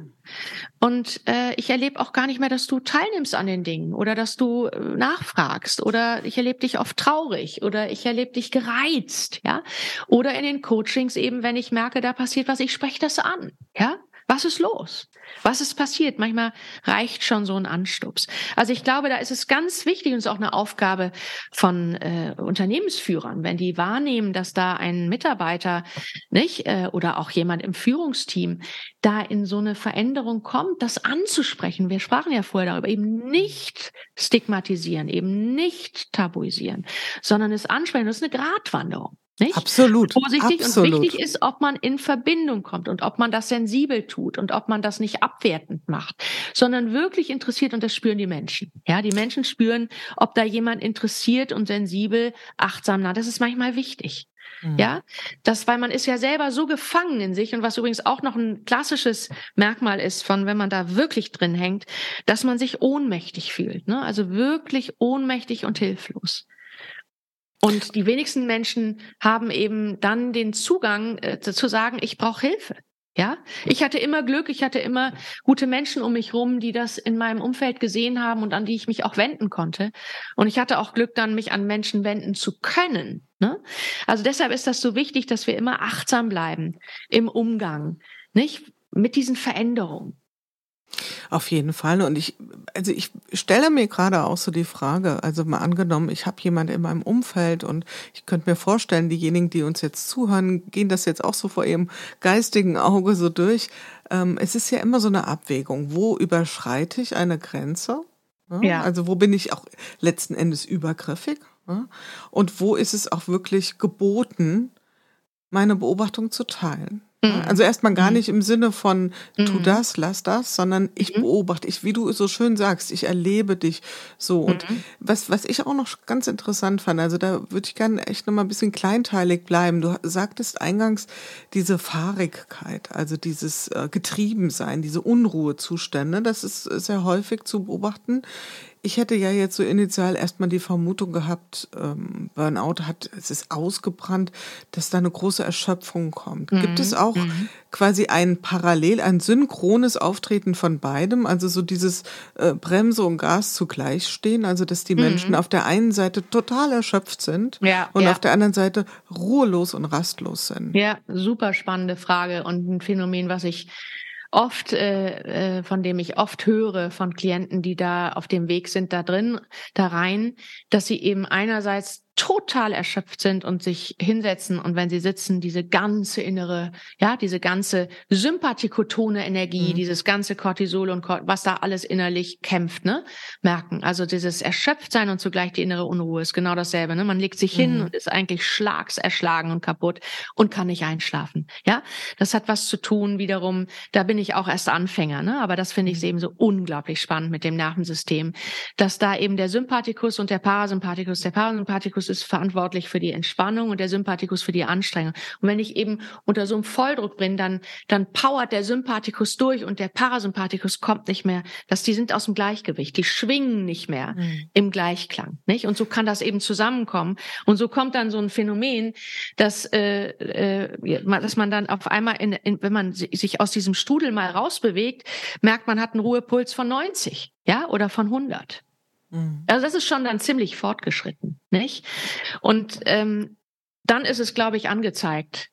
Und äh, ich erlebe auch gar nicht mehr, dass du teilnimmst an den Dingen oder dass du äh, nachfragst oder ich erlebe dich oft traurig oder ich erlebe dich gereizt, ja. Oder in den Coachings eben, wenn ich merke, da passiert was, ich spreche das an, ja. Was ist los? Was ist passiert? Manchmal reicht schon so ein Anstups. Also ich glaube, da ist es ganz wichtig und es ist auch eine Aufgabe von äh, Unternehmensführern, wenn die wahrnehmen, dass da ein Mitarbeiter nicht äh, oder auch jemand im Führungsteam da in so eine Veränderung kommt, das anzusprechen. Wir sprachen ja vorher darüber, eben nicht stigmatisieren, eben nicht tabuisieren, sondern es ansprechen. Das ist eine Gratwanderung. Nicht? Absolut. Vorsichtig absolut. und wichtig ist, ob man in Verbindung kommt und ob man das sensibel tut und ob man das nicht abwertend macht, sondern wirklich interessiert und das spüren die Menschen. Ja, die Menschen spüren, ob da jemand interessiert und sensibel, achtsam, na, das ist manchmal wichtig. Mhm. Ja, das, weil man ist ja selber so gefangen in sich und was übrigens auch noch ein klassisches Merkmal ist von, wenn man da wirklich drin hängt, dass man sich ohnmächtig fühlt, ne? Also wirklich ohnmächtig und hilflos. Und die wenigsten Menschen haben eben dann den Zugang äh, zu sagen, ich brauche Hilfe. Ja, ich hatte immer Glück, ich hatte immer gute Menschen um mich rum, die das in meinem Umfeld gesehen haben und an die ich mich auch wenden konnte. Und ich hatte auch Glück, dann mich an Menschen wenden zu können. Ne? Also deshalb ist das so wichtig, dass wir immer achtsam bleiben im Umgang, nicht mit diesen Veränderungen. Auf jeden Fall. Und ich, also ich stelle mir gerade auch so die Frage, also mal angenommen, ich habe jemand in meinem Umfeld und ich könnte mir vorstellen, diejenigen, die uns jetzt zuhören, gehen das jetzt auch so vor ihrem geistigen Auge so durch. Ähm, es ist ja immer so eine Abwägung. Wo überschreite ich eine Grenze? Ja? ja. Also wo bin ich auch letzten Endes übergriffig? Ja? Und wo ist es auch wirklich geboten, meine Beobachtung zu teilen? Mhm. Also erstmal gar mhm. nicht im Sinne von tu mhm. das, lass das, sondern ich beobachte, ich, wie du so schön sagst, ich erlebe dich so. Und was, was ich auch noch ganz interessant fand, also da würde ich gerne echt nochmal ein bisschen kleinteilig bleiben. Du sagtest eingangs diese Fahrigkeit, also dieses äh, Getriebensein, diese Unruhezustände, das ist sehr häufig zu beobachten ich hätte ja jetzt so initial erstmal die Vermutung gehabt, ähm, Burnout hat, es ist ausgebrannt, dass da eine große Erschöpfung kommt. Mhm. Gibt es auch mhm. quasi ein parallel, ein synchrones Auftreten von beidem, also so dieses äh, Bremse und Gas zugleich stehen, also dass die mhm. Menschen auf der einen Seite total erschöpft sind ja, und ja. auf der anderen Seite ruhelos und rastlos sind? Ja, super spannende Frage und ein Phänomen, was ich oft, äh, äh, von dem ich oft höre von Klienten, die da auf dem Weg sind, da drin, da rein, dass sie eben einerseits total erschöpft sind und sich hinsetzen und wenn sie sitzen, diese ganze innere, ja, diese ganze sympathikotone Energie, mhm. dieses ganze Cortisol und was da alles innerlich kämpft, ne, merken. Also dieses Erschöpftsein und zugleich die innere Unruhe ist genau dasselbe, ne? Man legt sich hin mhm. und ist eigentlich schlagserschlagen und kaputt und kann nicht einschlafen, ja. Das hat was zu tun wiederum, da bin ich auch erst Anfänger, ne, aber das finde ich mhm. eben so unglaublich spannend mit dem Nervensystem, dass da eben der Sympathikus und der Parasympathikus, der Parasympathikus Sympathikus ist verantwortlich für die Entspannung und der Sympathikus für die Anstrengung. Und wenn ich eben unter so einem Volldruck bin, dann, dann powert der Sympathikus durch und der Parasympathikus kommt nicht mehr. Dass die sind aus dem Gleichgewicht. Die schwingen nicht mehr mhm. im Gleichklang, nicht? Und so kann das eben zusammenkommen. Und so kommt dann so ein Phänomen, dass, äh, äh, dass man dann auf einmal, in, in, wenn man sich aus diesem Strudel mal rausbewegt, merkt, man hat einen Ruhepuls von 90, ja, oder von 100. Mhm. Also das ist schon dann ziemlich fortgeschritten, nicht? Und ähm, dann ist es, glaube ich, angezeigt,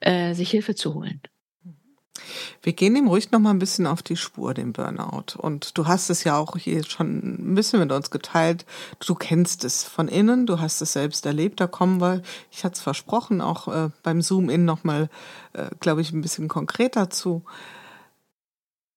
äh, sich Hilfe zu holen. Wir gehen dem ruhig noch mal ein bisschen auf die Spur, dem Burnout. Und du hast es ja auch hier schon ein bisschen mit uns geteilt. Du kennst es von innen, du hast es selbst erlebt. Da kommen wir, ich hatte es versprochen, auch äh, beim Zoom-In noch mal, äh, glaube ich, ein bisschen konkreter zu.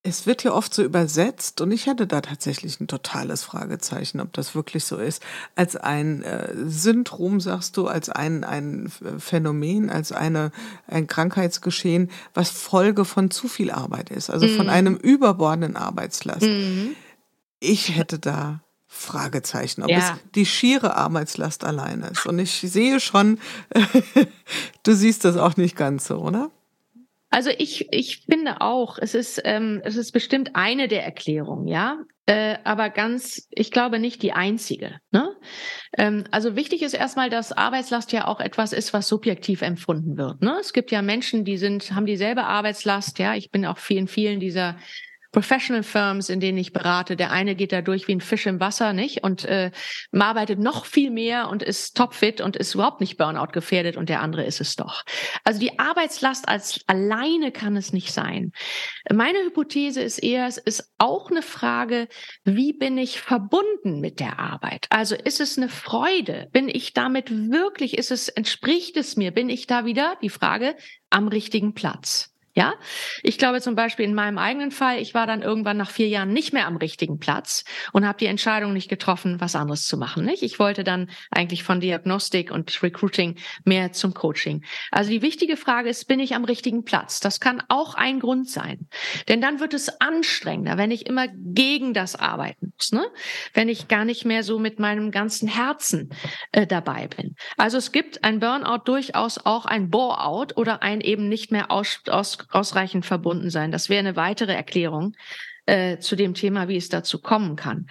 Es wird ja oft so übersetzt und ich hätte da tatsächlich ein totales Fragezeichen, ob das wirklich so ist. Als ein äh, Syndrom, sagst du, als ein, ein Phänomen, als eine, ein Krankheitsgeschehen, was Folge von zu viel Arbeit ist, also mhm. von einem überbordenden Arbeitslast. Mhm. Ich hätte da Fragezeichen, ob ja. es die schiere Arbeitslast allein ist. Und ich sehe schon, du siehst das auch nicht ganz so, oder? Also ich, ich finde auch, es ist, ähm, es ist bestimmt eine der Erklärungen, ja, äh, aber ganz, ich glaube nicht die einzige. Ne? Ähm, also wichtig ist erstmal, dass Arbeitslast ja auch etwas ist, was subjektiv empfunden wird. Ne? Es gibt ja Menschen, die sind, haben dieselbe Arbeitslast, ja. Ich bin auch vielen, vielen dieser Professional Firms, in denen ich berate. Der eine geht da durch wie ein Fisch im Wasser, nicht? Und äh, arbeitet noch viel mehr und ist topfit und ist überhaupt nicht Burnout gefährdet und der andere ist es doch. Also die Arbeitslast als alleine kann es nicht sein. Meine Hypothese ist eher, es ist auch eine Frage, wie bin ich verbunden mit der Arbeit? Also ist es eine Freude? Bin ich damit wirklich, ist es, entspricht es mir? Bin ich da wieder, die Frage, am richtigen Platz? Ja, ich glaube zum Beispiel in meinem eigenen Fall, ich war dann irgendwann nach vier Jahren nicht mehr am richtigen Platz und habe die Entscheidung nicht getroffen, was anderes zu machen. Nicht? Ich wollte dann eigentlich von Diagnostik und Recruiting mehr zum Coaching. Also die wichtige Frage ist, bin ich am richtigen Platz? Das kann auch ein Grund sein, denn dann wird es anstrengender, wenn ich immer gegen das arbeiten muss, ne? wenn ich gar nicht mehr so mit meinem ganzen Herzen äh, dabei bin. Also es gibt ein Burnout durchaus auch ein Bore-out oder ein eben nicht mehr aus, aus ausreichend verbunden sein. Das wäre eine weitere Erklärung äh, zu dem Thema, wie es dazu kommen kann.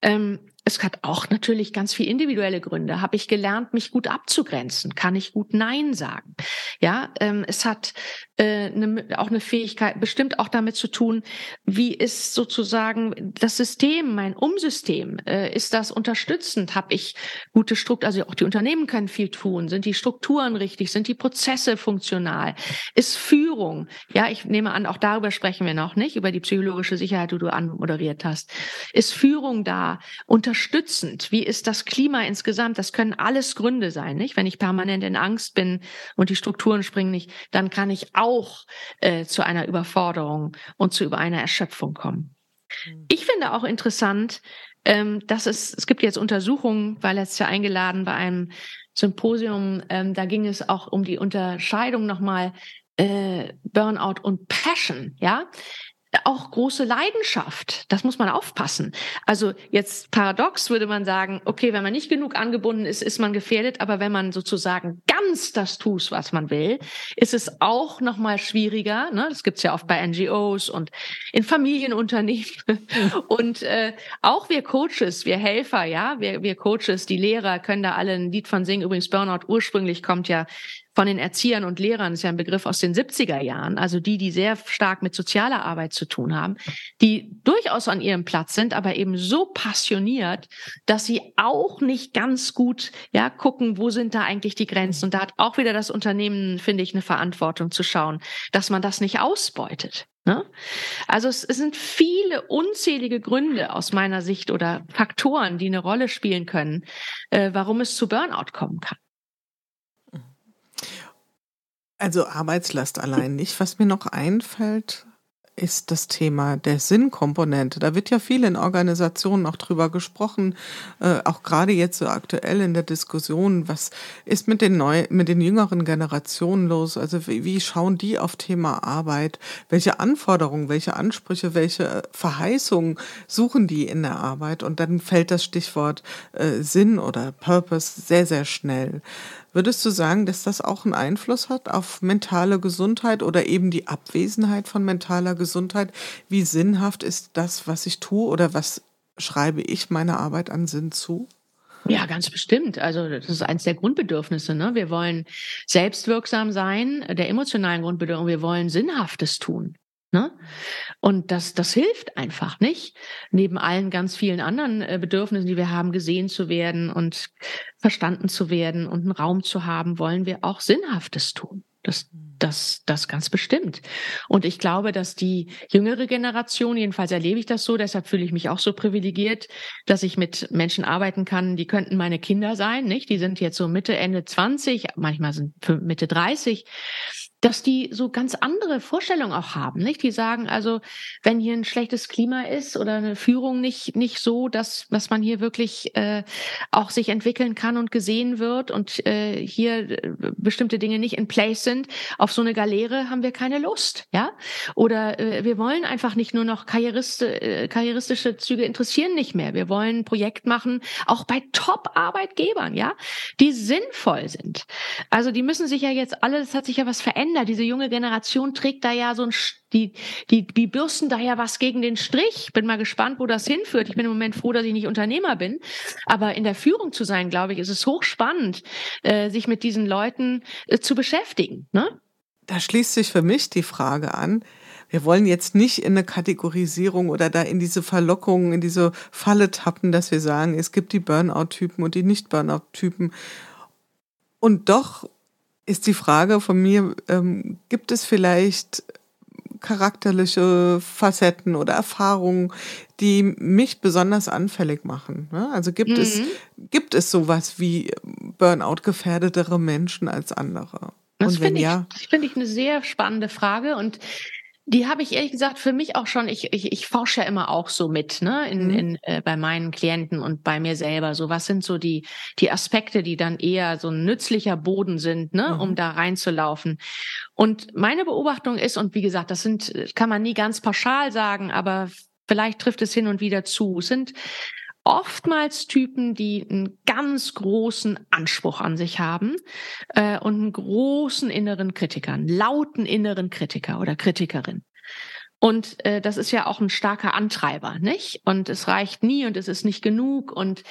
Ähm, es hat auch natürlich ganz viel individuelle Gründe. Habe ich gelernt, mich gut abzugrenzen? Kann ich gut Nein sagen? Ja, ähm, es hat äh, ne, auch eine Fähigkeit, bestimmt auch damit zu tun, wie ist sozusagen das System, mein Umsystem, äh, ist das unterstützend? Habe ich gute Strukturen? Also auch die Unternehmen können viel tun. Sind die Strukturen richtig? Sind die Prozesse funktional? Ist Führung? Ja, ich nehme an, auch darüber sprechen wir noch nicht über die psychologische Sicherheit, die du anmoderiert hast. Ist Führung da? Unter unterstützend? Wie ist das Klima insgesamt? Das können alles Gründe sein, nicht? Wenn ich permanent in Angst bin und die Strukturen springen nicht, dann kann ich auch äh, zu einer Überforderung und zu einer Erschöpfung kommen. Hm. Ich finde auch interessant, ähm, dass es, es gibt jetzt Untersuchungen, weil letztes Jahr eingeladen bei einem Symposium, ähm, da ging es auch um die Unterscheidung nochmal äh, Burnout und Passion, ja. Auch große Leidenschaft. Das muss man aufpassen. Also jetzt paradox würde man sagen, okay, wenn man nicht genug angebunden ist, ist man gefährdet. Aber wenn man sozusagen ganz das tut, was man will, ist es auch noch mal schwieriger. Ne? Das gibt's ja oft bei NGOs und in Familienunternehmen. und äh, auch wir Coaches, wir Helfer, ja, wir, wir Coaches, die Lehrer können da alle ein Lied von singen. Übrigens Burnout ursprünglich kommt ja von den Erziehern und Lehrern, ist ja ein Begriff aus den 70er Jahren, also die, die sehr stark mit sozialer Arbeit zu tun haben, die durchaus an ihrem Platz sind, aber eben so passioniert, dass sie auch nicht ganz gut ja gucken, wo sind da eigentlich die Grenzen. Und da hat auch wieder das Unternehmen, finde ich, eine Verantwortung zu schauen, dass man das nicht ausbeutet. Ne? Also es, es sind viele unzählige Gründe aus meiner Sicht oder Faktoren, die eine Rolle spielen können, äh, warum es zu Burnout kommen kann. Also Arbeitslast allein nicht. Was mir noch einfällt, ist das Thema der Sinnkomponente. Da wird ja viel in Organisationen auch drüber gesprochen, äh, auch gerade jetzt so aktuell in der Diskussion, was ist mit den neu, mit den jüngeren Generationen los? Also wie, wie schauen die auf Thema Arbeit? Welche Anforderungen, welche Ansprüche, welche Verheißungen suchen die in der Arbeit? Und dann fällt das Stichwort äh, Sinn oder Purpose sehr, sehr schnell. Würdest du sagen, dass das auch einen Einfluss hat auf mentale Gesundheit oder eben die Abwesenheit von mentaler Gesundheit? Wie sinnhaft ist das, was ich tue oder was schreibe ich meiner Arbeit an Sinn zu? Ja, ganz bestimmt. Also das ist eines der Grundbedürfnisse. Ne? Wir wollen selbstwirksam sein, der emotionalen Grundbedürfnisse. Wir wollen Sinnhaftes tun. Ne? Und das, das hilft einfach nicht. Neben allen ganz vielen anderen äh, Bedürfnissen, die wir haben, gesehen zu werden und verstanden zu werden und einen Raum zu haben, wollen wir auch Sinnhaftes tun. Das, das, das ganz bestimmt. Und ich glaube, dass die jüngere Generation, jedenfalls erlebe ich das so, deshalb fühle ich mich auch so privilegiert, dass ich mit Menschen arbeiten kann, die könnten meine Kinder sein, nicht? Die sind jetzt so Mitte, Ende 20, manchmal sind Mitte 30 dass die so ganz andere Vorstellungen auch haben, nicht? Die sagen also, wenn hier ein schlechtes Klima ist oder eine Führung nicht nicht so, dass dass man hier wirklich äh, auch sich entwickeln kann und gesehen wird und äh, hier äh, bestimmte Dinge nicht in place sind, auf so eine Galeere haben wir keine Lust, ja? Oder äh, wir wollen einfach nicht nur noch Karrieriste, äh, karrieristische Züge interessieren nicht mehr. Wir wollen ein Projekt machen, auch bei Top-Arbeitgebern, ja, die sinnvoll sind. Also die müssen sich ja jetzt alle, es hat sich ja was verändert verändert. Diese junge Generation trägt da ja so ein, die, die, die bürsten da ja was gegen den Strich. Bin mal gespannt, wo das hinführt. Ich bin im Moment froh, dass ich nicht Unternehmer bin. Aber in der Führung zu sein, glaube ich, ist es hochspannend, äh, sich mit diesen Leuten äh, zu beschäftigen. Ne? Da schließt sich für mich die Frage an, wir wollen jetzt nicht in eine Kategorisierung oder da in diese Verlockungen, in diese Falle tappen, dass wir sagen, es gibt die Burnout-Typen und die Nicht-Burnout-Typen. Und doch ist die Frage von mir, ähm, gibt es vielleicht charakterliche Facetten oder Erfahrungen, die mich besonders anfällig machen? Ne? Also gibt mhm. es, gibt es sowas wie Burnout gefährdetere Menschen als andere? Das finde ich, ja, finde ich eine sehr spannende Frage und die habe ich ehrlich gesagt für mich auch schon, ich, ich, ich forsche ja immer auch so mit, ne, in, mhm. in, äh, bei meinen Klienten und bei mir selber. So, was sind so die, die Aspekte, die dann eher so ein nützlicher Boden sind, ne, mhm. um da reinzulaufen. Und meine Beobachtung ist, und wie gesagt, das sind, kann man nie ganz pauschal sagen, aber vielleicht trifft es hin und wieder zu, sind oftmals Typen, die einen ganz großen Anspruch an sich haben äh, und einen großen inneren Kritiker, einen lauten inneren Kritiker oder Kritikerin. Und äh, das ist ja auch ein starker Antreiber, nicht? Und es reicht nie und es ist nicht genug. Und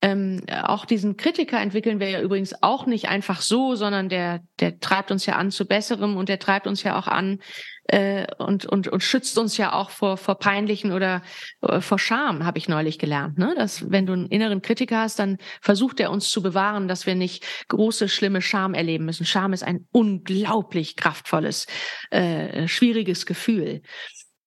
ähm, auch diesen Kritiker entwickeln wir ja übrigens auch nicht einfach so, sondern der, der treibt uns ja an zu Besserem und der treibt uns ja auch an, äh, und, und, und schützt uns ja auch vor, vor peinlichen oder äh, vor Scham, habe ich neulich gelernt. Ne? Dass wenn du einen inneren Kritiker hast, dann versucht er uns zu bewahren, dass wir nicht große, schlimme Scham erleben müssen. Scham ist ein unglaublich kraftvolles, äh, schwieriges Gefühl.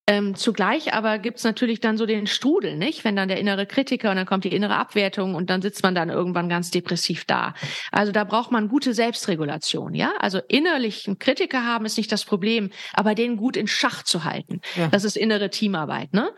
Ähm, zugleich aber gibt's natürlich dann so den Strudel, nicht? Wenn dann der innere Kritiker und dann kommt die innere Abwertung und dann sitzt man dann irgendwann ganz depressiv da. Also da braucht man gute Selbstregulation, ja? Also innerlich einen Kritiker haben ist nicht das Problem, aber den gut in Schach zu halten. Ja. Das ist innere Teamarbeit, ne?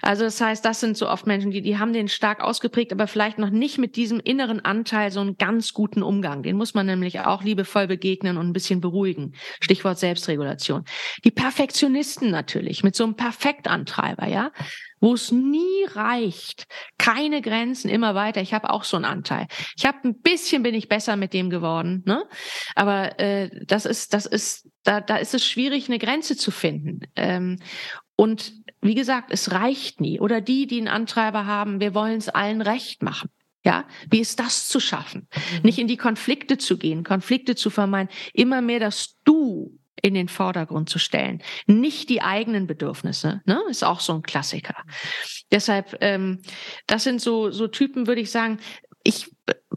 Also das heißt, das sind so oft Menschen, die, die haben den stark ausgeprägt, aber vielleicht noch nicht mit diesem inneren Anteil so einen ganz guten Umgang. Den muss man nämlich auch liebevoll begegnen und ein bisschen beruhigen. Stichwort Selbstregulation. Die Perfektionisten natürlich mit so einem Perfektantreiber, ja, wo es nie reicht, keine Grenzen, immer weiter. Ich habe auch so einen Anteil. Ich habe ein bisschen bin ich besser mit dem geworden, ne? Aber äh, das ist, das ist, da, da ist es schwierig, eine Grenze zu finden. Ähm, und wie gesagt, es reicht nie. Oder die, die einen Antreiber haben, wir wollen es allen recht machen. Ja, wie ist das zu schaffen? Mhm. Nicht in die Konflikte zu gehen, Konflikte zu vermeiden, immer mehr das Du in den Vordergrund zu stellen, nicht die eigenen Bedürfnisse, ne? ist auch so ein Klassiker. Deshalb, ähm, das sind so so Typen, würde ich sagen. Ich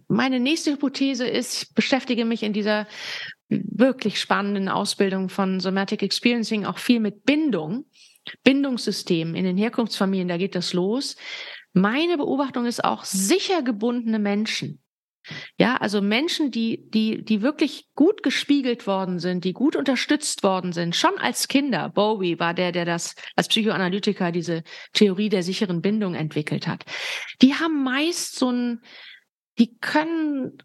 meine nächste Hypothese ist, ich beschäftige mich in dieser wirklich spannenden Ausbildung von Somatic Experiencing auch viel mit Bindung, Bindungssystemen in den Herkunftsfamilien. Da geht das los. Meine Beobachtung ist auch sicher gebundene Menschen. Ja, also Menschen, die, die, die wirklich gut gespiegelt worden sind, die gut unterstützt worden sind, schon als Kinder. Bowie war der, der das als Psychoanalytiker diese Theorie der sicheren Bindung entwickelt hat. Die haben meist so ein, die können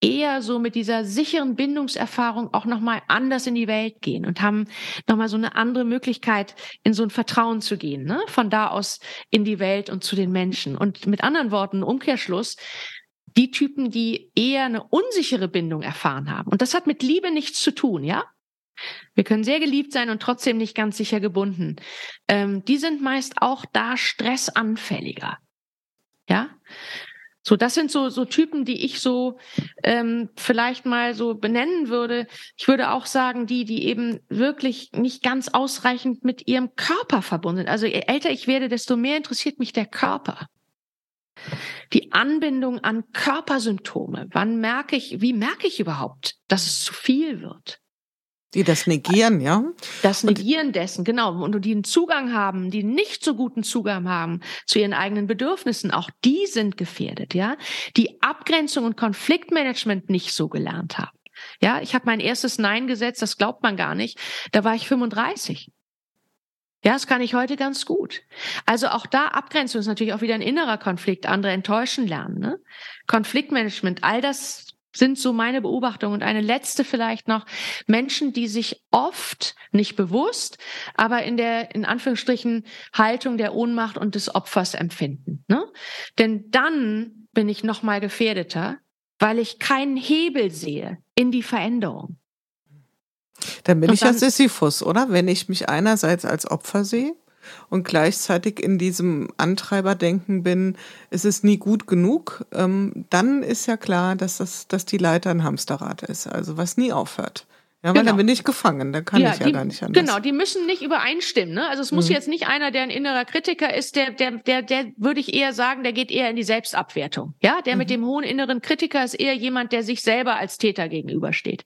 eher so mit dieser sicheren Bindungserfahrung auch nochmal anders in die Welt gehen und haben nochmal so eine andere Möglichkeit, in so ein Vertrauen zu gehen, ne? von da aus in die Welt und zu den Menschen. Und mit anderen Worten, Umkehrschluss, die Typen, die eher eine unsichere Bindung erfahren haben. Und das hat mit Liebe nichts zu tun, ja? Wir können sehr geliebt sein und trotzdem nicht ganz sicher gebunden. Ähm, die sind meist auch da stressanfälliger. Ja? So, das sind so, so Typen, die ich so ähm, vielleicht mal so benennen würde. Ich würde auch sagen, die, die eben wirklich nicht ganz ausreichend mit ihrem Körper verbunden sind. Also je älter ich werde, desto mehr interessiert mich der Körper. Die Anbindung an Körpersymptome. Wann merke ich, wie merke ich überhaupt, dass es zu viel wird? Die das negieren, ja? Das Negieren und, dessen, genau. Und die einen Zugang haben, die nicht so guten Zugang haben zu ihren eigenen Bedürfnissen, auch die sind gefährdet, ja? Die Abgrenzung und Konfliktmanagement nicht so gelernt haben. Ja, ich habe mein erstes Nein gesetzt, das glaubt man gar nicht. Da war ich 35. Ja, das kann ich heute ganz gut. Also auch da Abgrenzung ist natürlich auch wieder ein innerer Konflikt, andere enttäuschen lernen. Ne? Konfliktmanagement, all das sind so meine Beobachtungen. Und eine letzte vielleicht noch, Menschen, die sich oft nicht bewusst, aber in der, in Anführungsstrichen, Haltung der Ohnmacht und des Opfers empfinden. Ne? Denn dann bin ich noch mal gefährdeter, weil ich keinen Hebel sehe in die Veränderung. Dann bin und ich ja Sisyphus, oder? Wenn ich mich einerseits als Opfer sehe und gleichzeitig in diesem Antreiberdenken bin, es ist nie gut genug, ähm, dann ist ja klar, dass, das, dass die Leiter ein Hamsterrad ist, also was nie aufhört. Ja, weil genau. dann bin ich gefangen, da kann ja, ich ja die, gar nicht anders. Genau, die müssen nicht übereinstimmen. Ne? Also es muss mhm. jetzt nicht einer, der ein innerer Kritiker ist, der, der, der, der würde ich eher sagen, der geht eher in die Selbstabwertung. Ja, der mhm. mit dem hohen inneren Kritiker ist eher jemand, der sich selber als Täter gegenübersteht.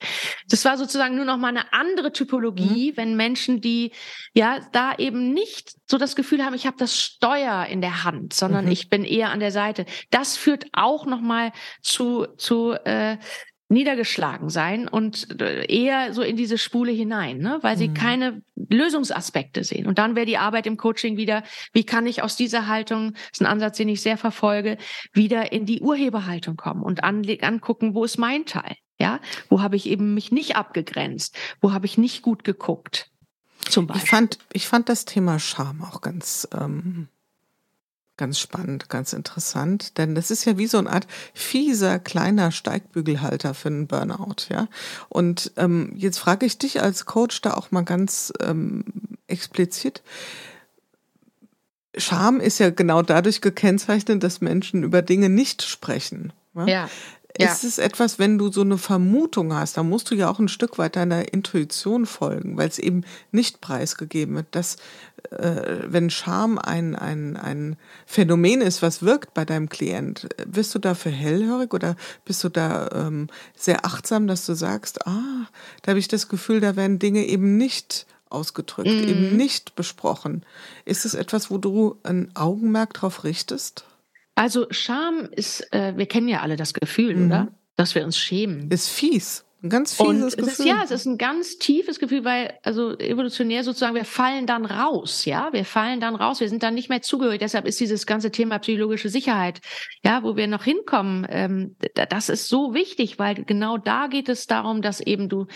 Das war sozusagen nur noch mal eine andere Typologie, mhm. wenn Menschen, die ja da eben nicht so das Gefühl haben, ich habe das Steuer in der Hand, sondern mhm. ich bin eher an der Seite. Das führt auch noch mal zu zu äh, niedergeschlagen sein und äh, eher so in diese Spule hinein, ne? weil sie mhm. keine Lösungsaspekte sehen. Und dann wäre die Arbeit im Coaching wieder, wie kann ich aus dieser Haltung, das ist ein Ansatz, den ich sehr verfolge, wieder in die Urheberhaltung kommen und an, angucken, wo ist mein Teil? Ja, wo habe ich eben mich nicht abgegrenzt? Wo habe ich nicht gut geguckt? Zum Beispiel. Ich fand, ich fand das Thema Scham auch ganz ähm, Ganz spannend, ganz interessant, denn das ist ja wie so eine Art fieser kleiner Steigbügelhalter für einen Burnout, ja. Und ähm, jetzt frage ich dich als Coach da auch mal ganz ähm, explizit. Scham ist ja genau dadurch gekennzeichnet, dass Menschen über Dinge nicht sprechen. Ja. Ja. Ist es etwas, wenn du so eine Vermutung hast, dann musst du ja auch ein Stück weit deiner Intuition folgen, weil es eben nicht preisgegeben wird, dass äh, wenn Scham ein, ein, ein Phänomen ist, was wirkt bei deinem Klient, bist du dafür hellhörig oder bist du da ähm, sehr achtsam, dass du sagst, ah, da habe ich das Gefühl, da werden Dinge eben nicht ausgedrückt, mhm. eben nicht besprochen. Ist es etwas, wo du ein Augenmerk drauf richtest? Also Scham ist, äh, wir kennen ja alle das Gefühl, mhm. oder? Dass wir uns schämen. Ist fies. Ein ganz fieses Gefühl. Ist, ja, es ist ein ganz tiefes Gefühl, weil, also evolutionär sozusagen, wir fallen dann raus, ja, wir fallen dann raus, wir sind dann nicht mehr zugehörig. Deshalb ist dieses ganze Thema psychologische Sicherheit, ja, wo wir noch hinkommen, ähm, das ist so wichtig, weil genau da geht es darum, dass eben du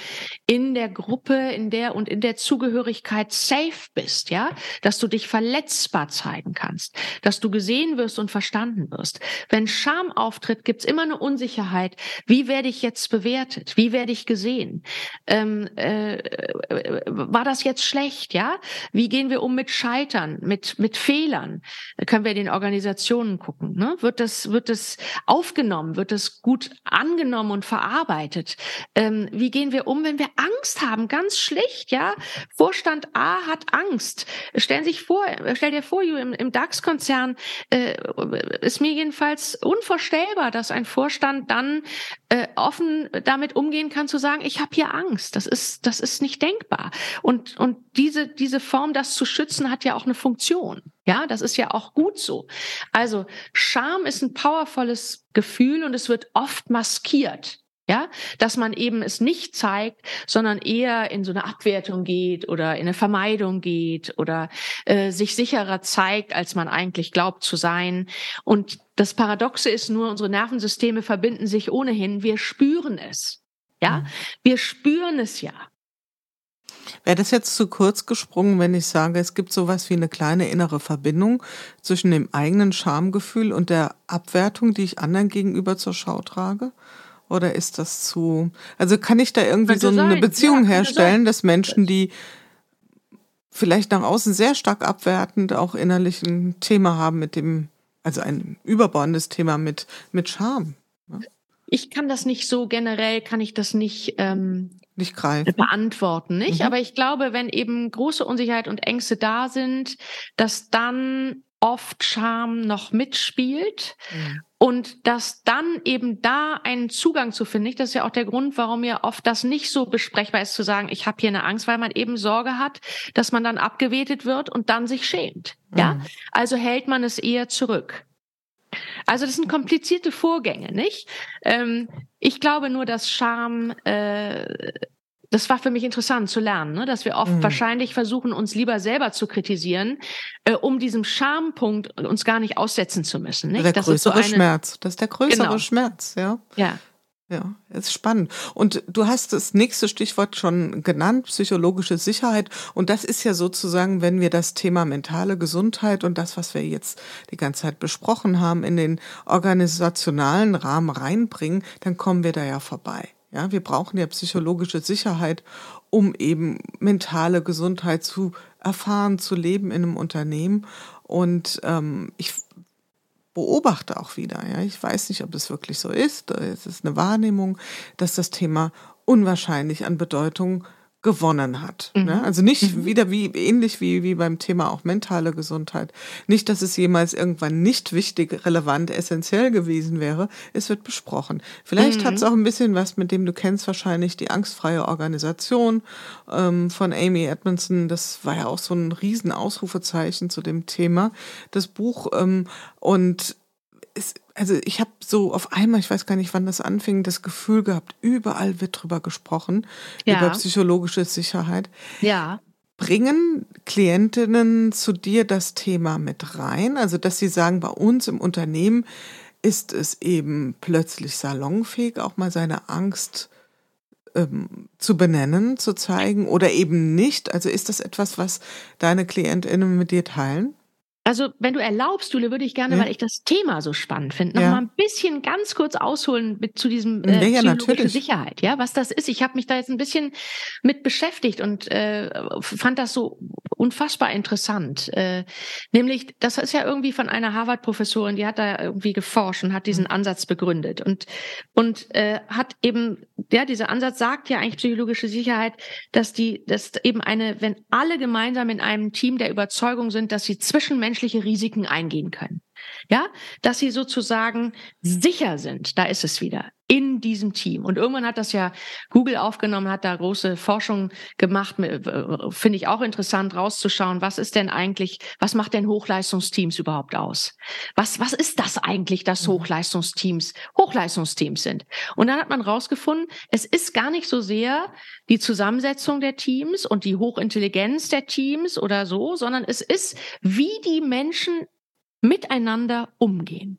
in der Gruppe, in der und in der Zugehörigkeit safe bist, ja, dass du dich verletzbar zeigen kannst, dass du gesehen wirst und verstanden wirst. Wenn Scham auftritt, gibt's immer eine Unsicherheit. Wie werde ich jetzt bewertet? Wie werde ich gesehen? Ähm, äh, war das jetzt schlecht? Ja? Wie gehen wir um mit Scheitern, mit mit Fehlern? Können wir den Organisationen gucken. Ne? Wird das wird das aufgenommen? Wird das gut angenommen und verarbeitet? Ähm, wie gehen wir um, wenn wir Angst haben? Ganz schlicht, ja. Vorstand A hat Angst. Stellen sich vor, stell dir vor, im, im DAX-Konzern äh, ist mir jedenfalls unvorstellbar, dass ein Vorstand dann äh, offen damit umgehen hingehen kann zu sagen, ich habe hier Angst. Das ist, das ist nicht denkbar. Und, und diese, diese Form, das zu schützen, hat ja auch eine Funktion. Ja, das ist ja auch gut so. Also Scham ist ein powervolles Gefühl und es wird oft maskiert. Ja, dass man eben es nicht zeigt, sondern eher in so eine Abwertung geht oder in eine Vermeidung geht oder äh, sich sicherer zeigt, als man eigentlich glaubt zu sein. Und das Paradoxe ist nur, unsere Nervensysteme verbinden sich ohnehin. Wir spüren es. Ja, mhm. wir spüren es ja. Wäre das jetzt zu kurz gesprungen, wenn ich sage, es gibt sowas wie eine kleine innere Verbindung zwischen dem eigenen Schamgefühl und der Abwertung, die ich anderen gegenüber zur Schau trage? Oder ist das zu, also kann ich da irgendwie so eine sein. Beziehung ja, herstellen, dass Menschen, die vielleicht nach außen sehr stark abwertend auch innerlich ein Thema haben mit dem, also ein überbordendes Thema mit, mit Scham? Ja? Ich kann das nicht so generell, kann ich das nicht, ähm, nicht greifen. beantworten, nicht? Mhm. Aber ich glaube, wenn eben große Unsicherheit und Ängste da sind, dass dann oft Scham noch mitspielt mhm. und dass dann eben da einen Zugang zu finden. Das ist ja auch der Grund, warum ja oft das nicht so besprechbar ist, zu sagen, ich habe hier eine Angst, weil man eben Sorge hat, dass man dann abgewetet wird und dann sich schämt. Mhm. Ja, also hält man es eher zurück. Also das sind komplizierte Vorgänge, nicht? Ähm, ich glaube nur, dass Scham, äh, das war für mich interessant zu lernen, ne? dass wir oft mhm. wahrscheinlich versuchen, uns lieber selber zu kritisieren, äh, um diesem Schampunkt uns gar nicht aussetzen zu müssen. Nicht? Der das größere so eine... Schmerz, das ist der größere genau. Schmerz, ja. Ja. Ja, ist spannend. Und du hast das nächste Stichwort schon genannt, psychologische Sicherheit. Und das ist ja sozusagen, wenn wir das Thema mentale Gesundheit und das, was wir jetzt die ganze Zeit besprochen haben, in den organisationalen Rahmen reinbringen, dann kommen wir da ja vorbei. Ja, wir brauchen ja psychologische Sicherheit, um eben mentale Gesundheit zu erfahren, zu leben in einem Unternehmen. Und ähm, ich beobachte auch wieder. Ja, ich weiß nicht, ob es wirklich so ist. Es ist eine Wahrnehmung, dass das Thema unwahrscheinlich an Bedeutung gewonnen hat. Mhm. Ne? Also nicht mhm. wieder wie ähnlich wie, wie beim Thema auch mentale Gesundheit. Nicht, dass es jemals irgendwann nicht wichtig, relevant, essentiell gewesen wäre. Es wird besprochen. Vielleicht mhm. hat es auch ein bisschen was, mit dem du kennst wahrscheinlich die angstfreie Organisation ähm, von Amy Edmondson. Das war ja auch so ein Riesenausrufezeichen zu dem Thema. Das Buch ähm, und es, also ich habe so auf einmal, ich weiß gar nicht, wann das anfing, das Gefühl gehabt, überall wird drüber gesprochen, ja. über psychologische Sicherheit. Ja. Bringen Klientinnen zu dir das Thema mit rein? Also, dass sie sagen, bei uns im Unternehmen ist es eben plötzlich salonfähig, auch mal seine Angst ähm, zu benennen, zu zeigen oder eben nicht? Also ist das etwas, was deine Klientinnen mit dir teilen? Also, wenn du erlaubst, Jule, würde ich gerne, ja. weil ich das Thema so spannend finde, noch ja. mal ein bisschen ganz kurz ausholen mit zu diesem äh, ja, psychologische Sicherheit, ja, was das ist. Ich habe mich da jetzt ein bisschen mit beschäftigt und äh, fand das so unfassbar interessant. Äh, nämlich, das ist ja irgendwie von einer Harvard-Professorin, die hat da irgendwie geforscht und hat diesen mhm. Ansatz begründet und und äh, hat eben, ja, dieser Ansatz sagt ja eigentlich psychologische Sicherheit, dass die, dass eben eine, wenn alle gemeinsam in einem Team der Überzeugung sind, dass sie zwischen Menschen menschliche Risiken eingehen können. Ja, dass sie sozusagen sicher sind, da ist es wieder, in diesem Team. Und irgendwann hat das ja Google aufgenommen, hat da große Forschung gemacht, finde ich auch interessant rauszuschauen, was ist denn eigentlich, was macht denn Hochleistungsteams überhaupt aus? Was, was ist das eigentlich, dass mhm. Hochleistungsteams Hochleistungsteams sind? Und dann hat man rausgefunden, es ist gar nicht so sehr die Zusammensetzung der Teams und die Hochintelligenz der Teams oder so, sondern es ist, wie die Menschen miteinander umgehen.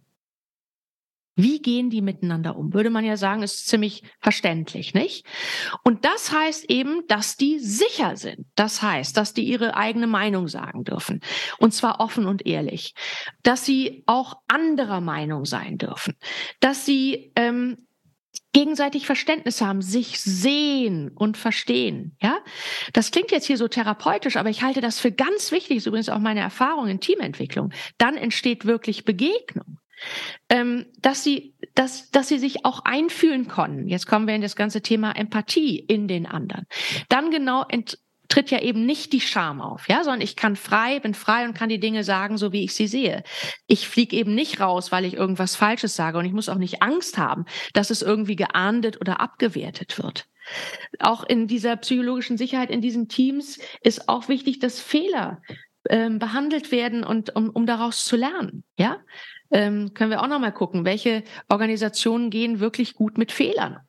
Wie gehen die miteinander um? Würde man ja sagen, ist ziemlich verständlich, nicht? Und das heißt eben, dass die sicher sind. Das heißt, dass die ihre eigene Meinung sagen dürfen. Und zwar offen und ehrlich. Dass sie auch anderer Meinung sein dürfen. Dass sie ähm, gegenseitig Verständnis haben, sich sehen und verstehen. Ja, das klingt jetzt hier so therapeutisch, aber ich halte das für ganz wichtig. Das ist übrigens auch meine Erfahrung in Teamentwicklung. Dann entsteht wirklich Begegnung ähm, dass sie, dass, dass sie sich auch einfühlen konnten. Jetzt kommen wir in das ganze Thema Empathie in den anderen. Dann genau ent, tritt ja eben nicht die Scham auf, ja, sondern ich kann frei, bin frei und kann die Dinge sagen, so wie ich sie sehe. Ich fliege eben nicht raus, weil ich irgendwas Falsches sage und ich muss auch nicht Angst haben, dass es irgendwie geahndet oder abgewertet wird. Auch in dieser psychologischen Sicherheit in diesen Teams ist auch wichtig, dass Fehler ähm, behandelt werden und um, um daraus zu lernen, ja ähm, können wir auch noch mal gucken, welche Organisationen gehen wirklich gut mit Fehlern.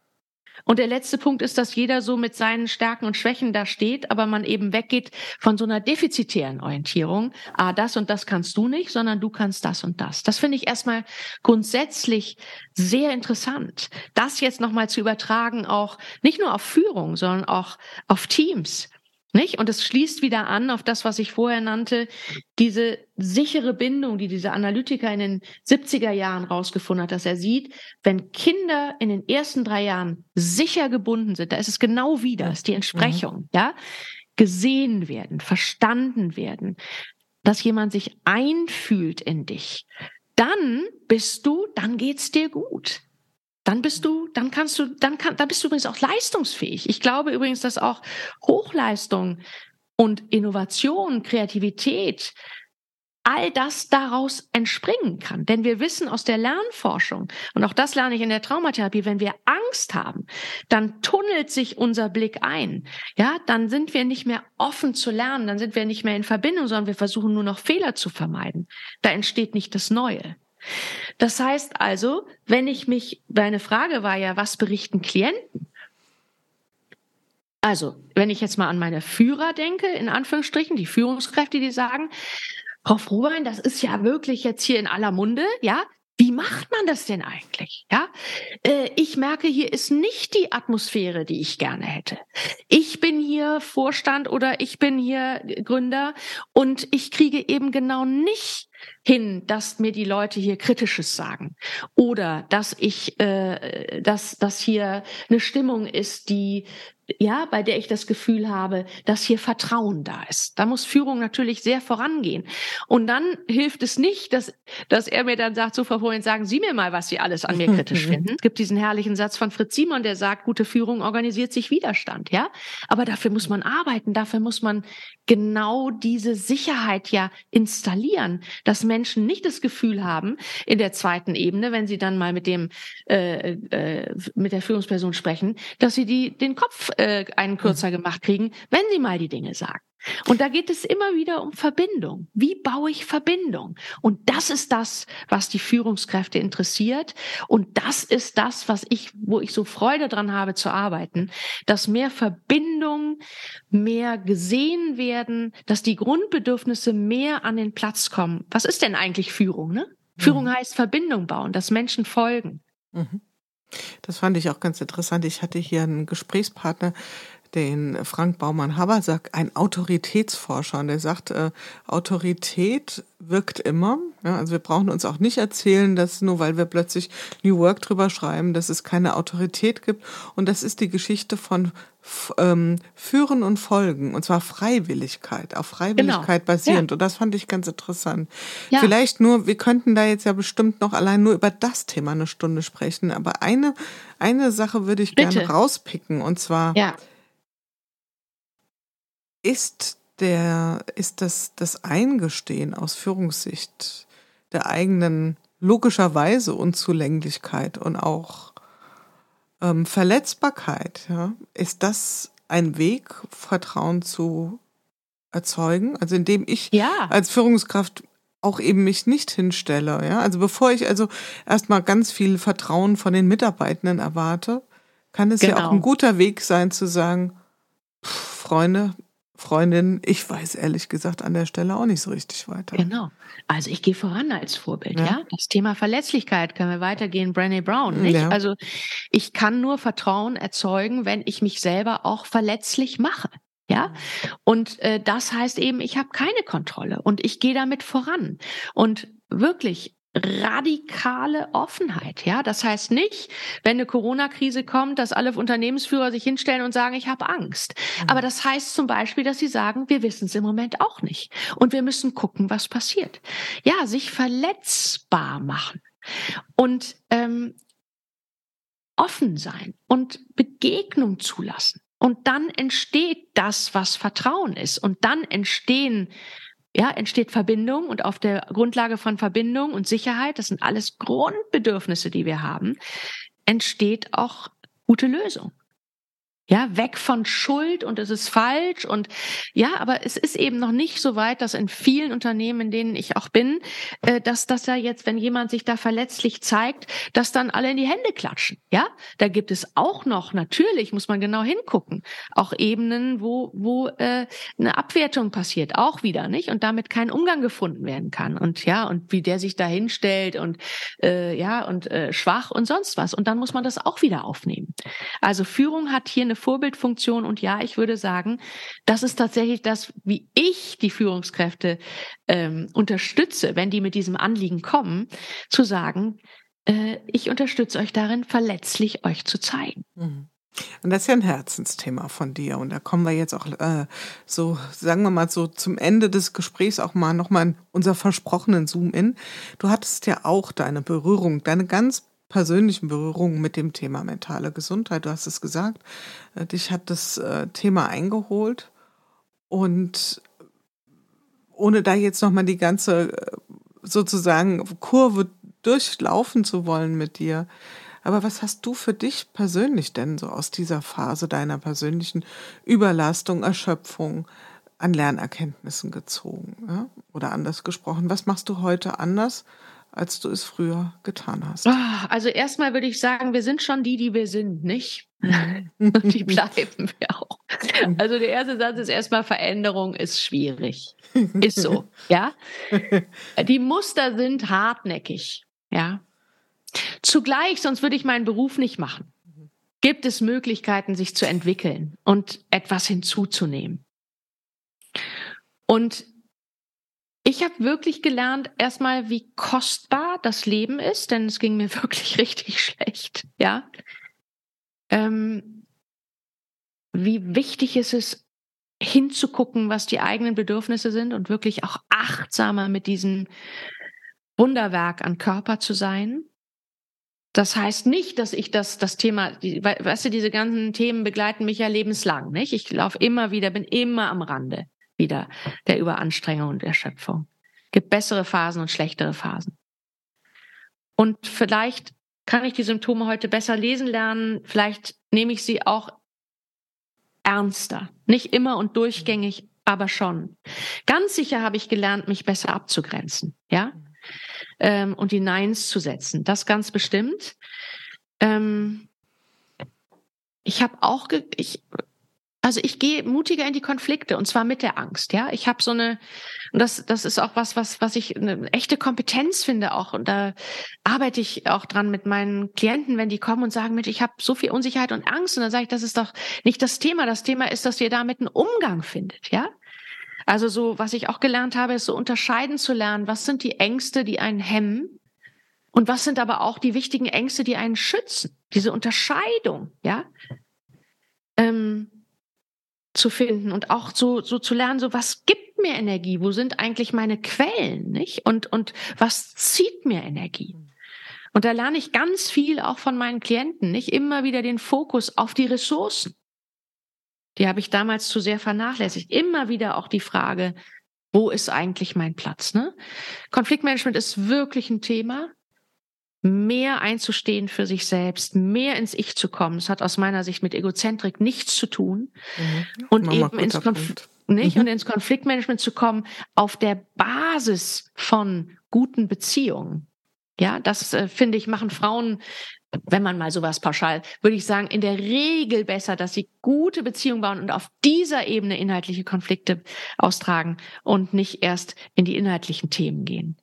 Und der letzte Punkt ist, dass jeder so mit seinen Stärken und Schwächen da steht, aber man eben weggeht von so einer defizitären Orientierung. Ah, das und das kannst du nicht, sondern du kannst das und das. Das finde ich erstmal grundsätzlich sehr interessant. Das jetzt nochmal zu übertragen, auch nicht nur auf Führung, sondern auch auf Teams. Nicht? Und es schließt wieder an auf das, was ich vorher nannte, diese sichere Bindung, die dieser Analytiker in den 70er Jahren rausgefunden hat, dass er sieht, wenn Kinder in den ersten drei Jahren sicher gebunden sind, da ist es genau wie das, die Entsprechung, mhm. ja, gesehen werden, verstanden werden, dass jemand sich einfühlt in dich, dann bist du, dann geht's dir gut dann bist du, dann kannst du, dann kann, dann bist du übrigens auch leistungsfähig. Ich glaube übrigens, dass auch Hochleistung und Innovation, Kreativität, all das daraus entspringen kann. Denn wir wissen aus der Lernforschung, und auch das lerne ich in der Traumatherapie, wenn wir Angst haben, dann tunnelt sich unser Blick ein. Ja, dann sind wir nicht mehr offen zu lernen, dann sind wir nicht mehr in Verbindung, sondern wir versuchen nur noch Fehler zu vermeiden. Da entsteht nicht das Neue. Das heißt also, wenn ich mich, deine Frage war ja, was berichten Klienten? Also, wenn ich jetzt mal an meine Führer denke, in Anführungsstrichen, die Führungskräfte, die sagen, Frau Frohbein, das ist ja wirklich jetzt hier in aller Munde, ja, wie macht man das denn eigentlich? Ja, äh, ich merke, hier ist nicht die Atmosphäre, die ich gerne hätte. Ich bin hier Vorstand oder ich bin hier Gründer und ich kriege eben genau nicht hin, dass mir die Leute hier Kritisches sagen. Oder dass ich, äh, dass dass hier eine Stimmung ist, die ja, bei der ich das Gefühl habe, dass hier Vertrauen da ist. Da muss Führung natürlich sehr vorangehen. Und dann hilft es nicht, dass, dass er mir dann sagt, so Frau Vorhin, sagen Sie mir mal, was Sie alles an mir kritisch finden. Es gibt diesen herrlichen Satz von Fritz Simon, der sagt, gute Führung organisiert sich Widerstand, ja. Aber dafür muss man arbeiten, dafür muss man genau diese Sicherheit ja installieren, dass Menschen nicht das Gefühl haben, in der zweiten Ebene, wenn sie dann mal mit dem, äh, äh, mit der Führungsperson sprechen, dass sie die, den Kopf äh, einen kürzer gemacht kriegen, wenn sie mal die Dinge sagen. Und da geht es immer wieder um Verbindung. Wie baue ich Verbindung? Und das ist das, was die Führungskräfte interessiert. Und das ist das, was ich, wo ich so Freude dran habe zu arbeiten, dass mehr Verbindung, mehr gesehen werden, dass die Grundbedürfnisse mehr an den Platz kommen. Was ist denn eigentlich Führung? Ne? Führung mhm. heißt Verbindung bauen, dass Menschen folgen. Mhm. Das fand ich auch ganz interessant. Ich hatte hier einen Gesprächspartner, den Frank Baumann-Habersack, ein Autoritätsforscher, und der sagt, äh, Autorität wirkt immer. Ja, also wir brauchen uns auch nicht erzählen, dass nur weil wir plötzlich New Work drüber schreiben, dass es keine Autorität gibt. Und das ist die Geschichte von ähm, Führen und Folgen, und zwar Freiwilligkeit, auf Freiwilligkeit genau. basierend. Ja. Und das fand ich ganz interessant. Ja. Vielleicht nur, wir könnten da jetzt ja bestimmt noch allein nur über das Thema eine Stunde sprechen, aber eine, eine Sache würde ich Bitte. gerne rauspicken, und zwar, ja ist der, ist das, das Eingestehen aus Führungssicht der eigenen logischerweise Unzulänglichkeit und auch ähm, Verletzbarkeit, ja, ist das ein Weg, Vertrauen zu erzeugen? Also indem ich ja. als Führungskraft auch eben mich nicht hinstelle, ja. Also bevor ich also erstmal ganz viel Vertrauen von den Mitarbeitenden erwarte, kann es genau. ja auch ein genau. guter Weg sein zu sagen, pff, Freunde, Freundin, ich weiß ehrlich gesagt an der Stelle auch nicht so richtig weiter. Genau. Also ich gehe voran als Vorbild, ja. ja? Das Thema Verletzlichkeit können wir weitergehen, Brené Brown, nicht? Ja. Also ich kann nur Vertrauen erzeugen, wenn ich mich selber auch verletzlich mache. Ja, und äh, das heißt eben, ich habe keine Kontrolle und ich gehe damit voran. Und wirklich radikale Offenheit. Ja, das heißt nicht, wenn eine Corona-Krise kommt, dass alle Unternehmensführer sich hinstellen und sagen, ich habe Angst. Mhm. Aber das heißt zum Beispiel, dass sie sagen, wir wissen es im Moment auch nicht und wir müssen gucken, was passiert. Ja, sich verletzbar machen und ähm, offen sein und Begegnung zulassen. Und dann entsteht das, was Vertrauen ist. Und dann entstehen ja, entsteht Verbindung und auf der Grundlage von Verbindung und Sicherheit, das sind alles Grundbedürfnisse, die wir haben, entsteht auch gute Lösung. Ja, weg von Schuld und es ist falsch und ja, aber es ist eben noch nicht so weit, dass in vielen Unternehmen, in denen ich auch bin, äh, dass das ja jetzt, wenn jemand sich da verletzlich zeigt, dass dann alle in die Hände klatschen. Ja, da gibt es auch noch, natürlich muss man genau hingucken, auch Ebenen, wo, wo äh, eine Abwertung passiert, auch wieder, nicht? Und damit kein Umgang gefunden werden kann. Und ja, und wie der sich da hinstellt und äh, ja, und äh, schwach und sonst was. Und dann muss man das auch wieder aufnehmen. Also Führung hat hier eine Vorbildfunktion. Und ja, ich würde sagen, das ist tatsächlich das, wie ich die Führungskräfte ähm, unterstütze, wenn die mit diesem Anliegen kommen, zu sagen, äh, ich unterstütze euch darin, verletzlich euch zu zeigen. Mhm. Und das ist ja ein Herzensthema von dir. Und da kommen wir jetzt auch äh, so, sagen wir mal so zum Ende des Gesprächs auch mal nochmal in unser versprochenen Zoom-In. Du hattest ja auch deine Berührung, deine ganz persönlichen Berührungen mit dem Thema mentale Gesundheit. Du hast es gesagt, äh, dich hat das äh, Thema eingeholt und ohne da jetzt nochmal die ganze äh, sozusagen Kurve durchlaufen zu wollen mit dir. Aber was hast du für dich persönlich denn so aus dieser Phase deiner persönlichen Überlastung, Erschöpfung an Lernerkenntnissen gezogen? Ja? Oder anders gesprochen, was machst du heute anders, als du es früher getan hast? Ah, also erstmal würde ich sagen, wir sind schon die, die wir sind, nicht? Und die bleiben wir auch. Also der erste Satz ist erstmal Veränderung ist schwierig. Ist so, ja? Die Muster sind hartnäckig, ja? Zugleich, sonst würde ich meinen Beruf nicht machen. Gibt es Möglichkeiten, sich zu entwickeln und etwas hinzuzunehmen? Und ich habe wirklich gelernt, erstmal, wie kostbar das Leben ist, denn es ging mir wirklich richtig schlecht, ja. Ähm, wie wichtig es ist, hinzugucken, was die eigenen Bedürfnisse sind und wirklich auch achtsamer mit diesem Wunderwerk an Körper zu sein. Das heißt nicht, dass ich das, das Thema, die, weißt du, diese ganzen Themen begleiten mich ja lebenslang, nicht? Ich laufe immer wieder, bin immer am Rande wieder der Überanstrengung und Erschöpfung. Gibt bessere Phasen und schlechtere Phasen. Und vielleicht kann ich die Symptome heute besser lesen lernen. Vielleicht nehme ich sie auch ernster. Nicht immer und durchgängig, aber schon. Ganz sicher habe ich gelernt, mich besser abzugrenzen, ja, ähm, und die Neins zu setzen. Das ganz bestimmt. Ähm, ich habe auch, ich also ich gehe mutiger in die Konflikte und zwar mit der Angst. Ja, ich habe so eine und das das ist auch was was was ich eine echte Kompetenz finde auch und da arbeite ich auch dran mit meinen Klienten, wenn die kommen und sagen, Mensch, ich habe so viel Unsicherheit und Angst und dann sage ich, das ist doch nicht das Thema. Das Thema ist, dass ihr damit einen Umgang findet. Ja, also so was ich auch gelernt habe, ist so unterscheiden zu lernen. Was sind die Ängste, die einen hemmen? Und was sind aber auch die wichtigen Ängste, die einen schützen? Diese Unterscheidung, ja. Ähm, zu finden und auch so, so zu lernen, so was gibt mir Energie? Wo sind eigentlich meine Quellen, nicht? Und, und was zieht mir Energie? Und da lerne ich ganz viel auch von meinen Klienten, nicht immer wieder den Fokus auf die Ressourcen. Die habe ich damals zu sehr vernachlässigt. Immer wieder auch die Frage, Wo ist eigentlich mein Platz? Ne? Konfliktmanagement ist wirklich ein Thema. Mehr einzustehen für sich selbst, mehr ins Ich zu kommen. Das hat aus meiner Sicht mit Egozentrik nichts zu tun. Mhm. Und Mama, eben ins, Konf nicht? Mhm. Und ins Konfliktmanagement zu kommen auf der Basis von guten Beziehungen. Ja, das äh, finde ich, machen Frauen wenn man mal sowas pauschal, würde ich sagen, in der Regel besser, dass sie gute Beziehungen bauen und auf dieser Ebene inhaltliche Konflikte austragen und nicht erst in die inhaltlichen Themen gehen.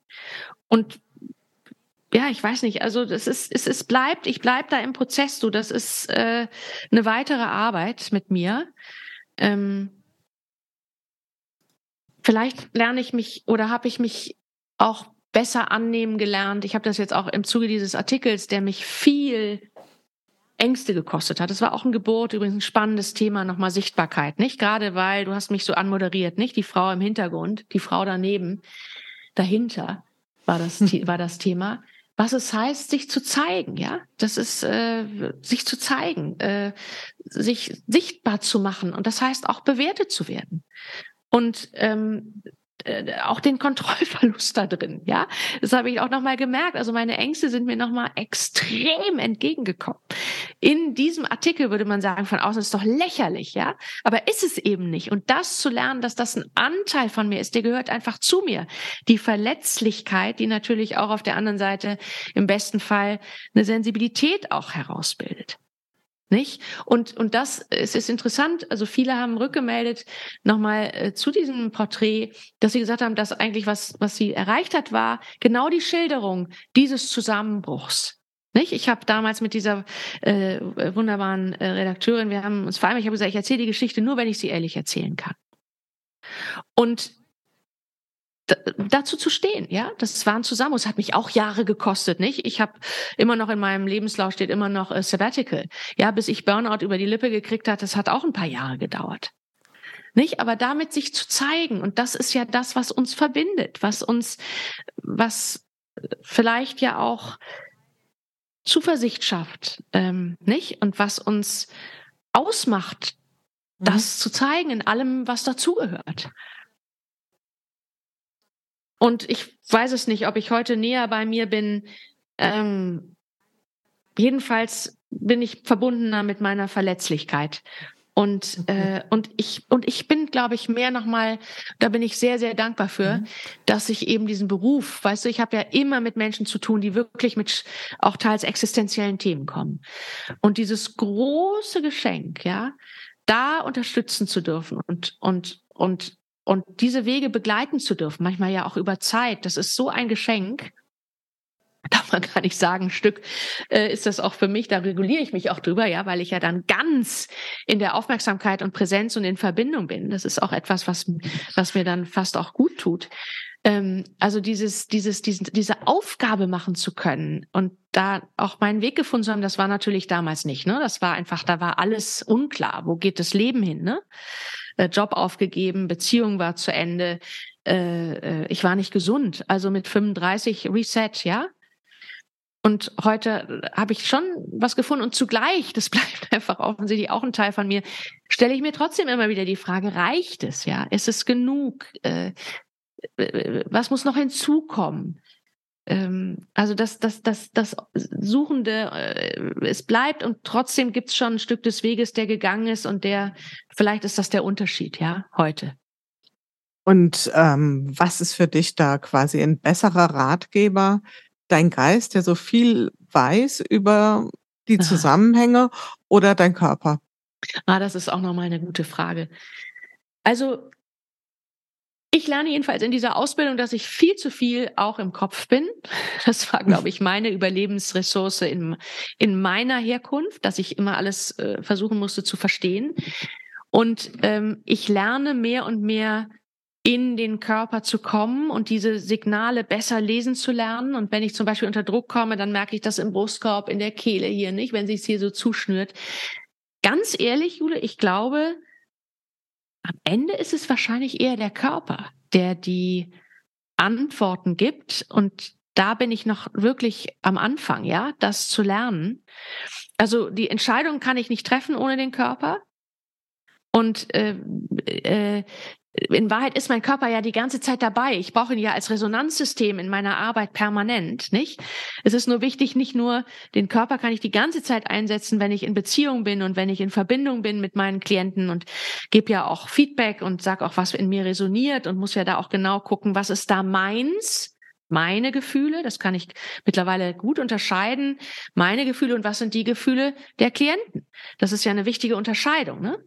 Und ja, ich weiß nicht, also das ist, es, es bleibt, ich bleib da im Prozess, du, das ist äh, eine weitere Arbeit mit mir. Ähm, vielleicht lerne ich mich oder habe ich mich auch besser annehmen gelernt. Ich habe das jetzt auch im Zuge dieses Artikels, der mich viel Ängste gekostet hat. Das war auch ein Geburt, übrigens ein spannendes Thema, nochmal Sichtbarkeit, nicht? Gerade weil du hast mich so anmoderiert, nicht? Die Frau im Hintergrund, die Frau daneben, dahinter war das, war das Thema. Was es heißt, sich zu zeigen, ja? Das ist, äh, sich zu zeigen, äh, sich sichtbar zu machen. Und das heißt auch bewertet zu werden. Und ähm, äh, auch den Kontrollverlust da drin, ja. Das habe ich auch nochmal gemerkt. Also meine Ängste sind mir nochmal extrem entgegengekommen. In diesem Artikel würde man sagen, von außen ist doch lächerlich, ja. Aber ist es eben nicht. Und das zu lernen, dass das ein Anteil von mir ist, der gehört einfach zu mir. Die Verletzlichkeit, die natürlich auch auf der anderen Seite im besten Fall eine Sensibilität auch herausbildet. Nicht? Und, und das, es ist interessant, also viele haben rückgemeldet nochmal äh, zu diesem Porträt, dass sie gesagt haben, dass eigentlich was, was sie erreicht hat, war genau die Schilderung dieses Zusammenbruchs. Nicht? Ich habe damals mit dieser äh, wunderbaren äh, Redakteurin, wir haben uns vereinbart, ich habe gesagt, ich erzähle die Geschichte nur, wenn ich sie ehrlich erzählen kann. Und dazu zu stehen, ja, das war ein Zusammenhang. Es hat mich auch Jahre gekostet, nicht? Ich habe immer noch in meinem Lebenslauf steht immer noch äh, Sabbatical, ja, bis ich Burnout über die Lippe gekriegt hat. Das hat auch ein paar Jahre gedauert, nicht? Aber damit sich zu zeigen und das ist ja das, was uns verbindet, was uns, was vielleicht ja auch Zuversicht schafft, ähm, nicht? Und was uns ausmacht, das mhm. zu zeigen in allem, was dazugehört. Und ich weiß es nicht, ob ich heute näher bei mir bin. Ähm, jedenfalls bin ich verbundener mit meiner Verletzlichkeit. Und, äh, und ich, und ich bin, glaube ich, mehr nochmal, da bin ich sehr, sehr dankbar für, mhm. dass ich eben diesen Beruf, weißt du, ich habe ja immer mit Menschen zu tun, die wirklich mit auch teils existenziellen Themen kommen. Und dieses große Geschenk, ja, da unterstützen zu dürfen und, und, und und diese Wege begleiten zu dürfen, manchmal ja auch über Zeit, das ist so ein Geschenk. Darf man gar nicht sagen, Stück äh, ist das auch für mich, da reguliere ich mich auch drüber, ja, weil ich ja dann ganz in der Aufmerksamkeit und Präsenz und in Verbindung bin. Das ist auch etwas, was, was mir dann fast auch gut tut. Ähm, also dieses, dieses, diesen, diese Aufgabe machen zu können und da auch meinen Weg gefunden zu haben, das war natürlich damals nicht, ne? Das war einfach, da war alles unklar. Wo geht das Leben hin, ne? Äh, Job aufgegeben, Beziehung war zu Ende, äh, äh ich war nicht gesund. Also mit 35 Reset, ja. Und heute habe ich schon was gefunden und zugleich, das bleibt einfach offensichtlich auch ein Teil von mir, stelle ich mir trotzdem immer wieder die Frage, reicht es, ja? Ist es genug? Was muss noch hinzukommen? Ähm, also das, das, das, das Suchende, äh, es bleibt und trotzdem gibt es schon ein Stück des Weges, der gegangen ist und der, vielleicht ist das der Unterschied, ja, heute. Und ähm, was ist für dich da quasi ein besserer Ratgeber? Dein Geist, der so viel weiß über die Zusammenhänge oder dein Körper? Ah, das ist auch nochmal eine gute Frage. Also ich lerne jedenfalls in dieser Ausbildung, dass ich viel zu viel auch im Kopf bin. Das war, glaube ich, meine Überlebensressource in, in meiner Herkunft, dass ich immer alles äh, versuchen musste zu verstehen. Und ähm, ich lerne mehr und mehr in den Körper zu kommen und diese Signale besser lesen zu lernen. Und wenn ich zum Beispiel unter Druck komme, dann merke ich das im Brustkorb, in der Kehle hier nicht, wenn sich es hier so zuschnürt. Ganz ehrlich, Jule, ich glaube, am Ende ist es wahrscheinlich eher der Körper, der die Antworten gibt. Und da bin ich noch wirklich am Anfang, ja, das zu lernen. Also die Entscheidung kann ich nicht treffen ohne den Körper. Und äh, äh, in Wahrheit ist mein Körper ja die ganze Zeit dabei. Ich brauche ihn ja als Resonanzsystem in meiner Arbeit permanent, nicht? Es ist nur wichtig, nicht nur den Körper kann ich die ganze Zeit einsetzen, wenn ich in Beziehung bin und wenn ich in Verbindung bin mit meinen Klienten und gebe ja auch Feedback und sag auch, was in mir resoniert und muss ja da auch genau gucken, was ist da meins meine Gefühle, das kann ich mittlerweile gut unterscheiden, meine Gefühle und was sind die Gefühle der Klienten. Das ist ja eine wichtige Unterscheidung. Ne?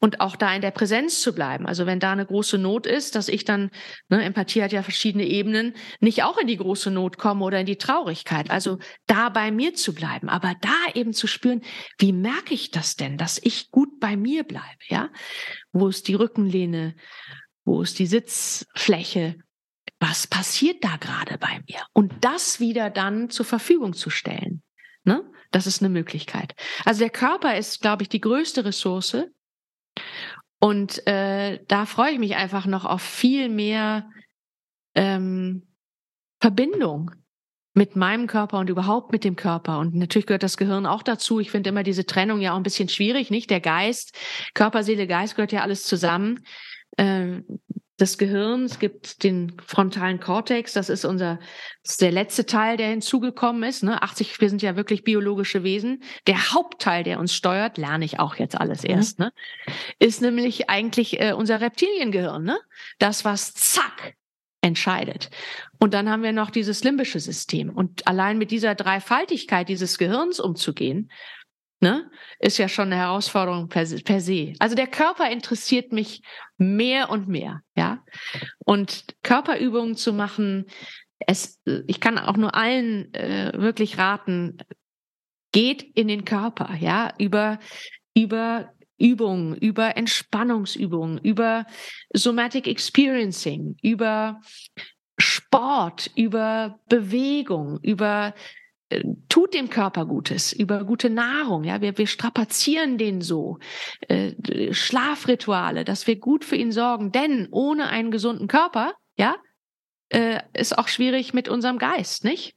Und auch da in der Präsenz zu bleiben. Also wenn da eine große Not ist, dass ich dann, ne, Empathie hat ja verschiedene Ebenen, nicht auch in die große Not komme oder in die Traurigkeit. Also da bei mir zu bleiben, aber da eben zu spüren, wie merke ich das denn, dass ich gut bei mir bleibe, ja? Wo ist die Rückenlehne? Wo ist die Sitzfläche? Was passiert da gerade bei mir? Und das wieder dann zur Verfügung zu stellen. Ne? Das ist eine Möglichkeit. Also der Körper ist, glaube ich, die größte Ressource. Und äh, da freue ich mich einfach noch auf viel mehr ähm, Verbindung mit meinem Körper und überhaupt mit dem Körper. Und natürlich gehört das Gehirn auch dazu. Ich finde immer diese Trennung ja auch ein bisschen schwierig, nicht? Der Geist, Körper, Seele, Geist gehört ja alles zusammen. Ähm, des Gehirns. Es gibt den frontalen Kortex, das ist unser, das ist der letzte Teil, der hinzugekommen ist. Ne? 80, wir sind ja wirklich biologische Wesen. Der Hauptteil, der uns steuert, lerne ich auch jetzt alles mhm. erst, ne? ist nämlich eigentlich äh, unser Reptiliengehirn. Ne? Das, was zack entscheidet. Und dann haben wir noch dieses limbische System. Und allein mit dieser Dreifaltigkeit dieses Gehirns umzugehen, ne, ist ja schon eine Herausforderung per, per se. Also der Körper interessiert mich mehr und mehr, ja. Und Körperübungen zu machen, es, ich kann auch nur allen äh, wirklich raten, geht in den Körper, ja, über, über Übungen, über Entspannungsübungen, über Somatic Experiencing, über Sport, über Bewegung, über tut dem Körper Gutes, über gute Nahrung, ja, wir, wir strapazieren den so, äh, Schlafrituale, dass wir gut für ihn sorgen, denn ohne einen gesunden Körper, ja, äh, ist auch schwierig mit unserem Geist, nicht?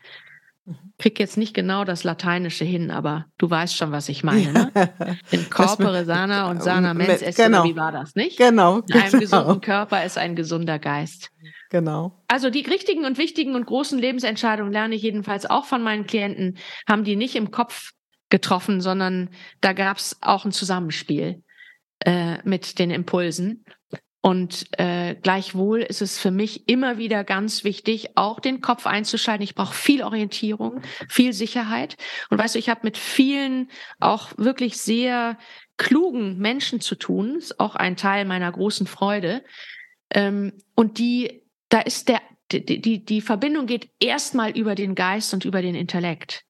Mhm. Krieg jetzt nicht genau das Lateinische hin, aber du weißt schon, was ich meine. Ne? In corpore sana und sana mens est, genau. wie war das, nicht? Genau. In einem genau. gesunden Körper ist ein gesunder Geist. Genau. Also die richtigen und wichtigen und großen Lebensentscheidungen lerne ich jedenfalls auch von meinen Klienten, haben die nicht im Kopf getroffen, sondern da gab es auch ein Zusammenspiel äh, mit den Impulsen. Und äh, gleichwohl ist es für mich immer wieder ganz wichtig, auch den Kopf einzuschalten. Ich brauche viel Orientierung, viel Sicherheit. Und weißt du, ich habe mit vielen auch wirklich sehr klugen Menschen zu tun. Ist auch ein Teil meiner großen Freude. Ähm, und die da ist der, die, die, die Verbindung geht erstmal über den Geist und über den Intellekt.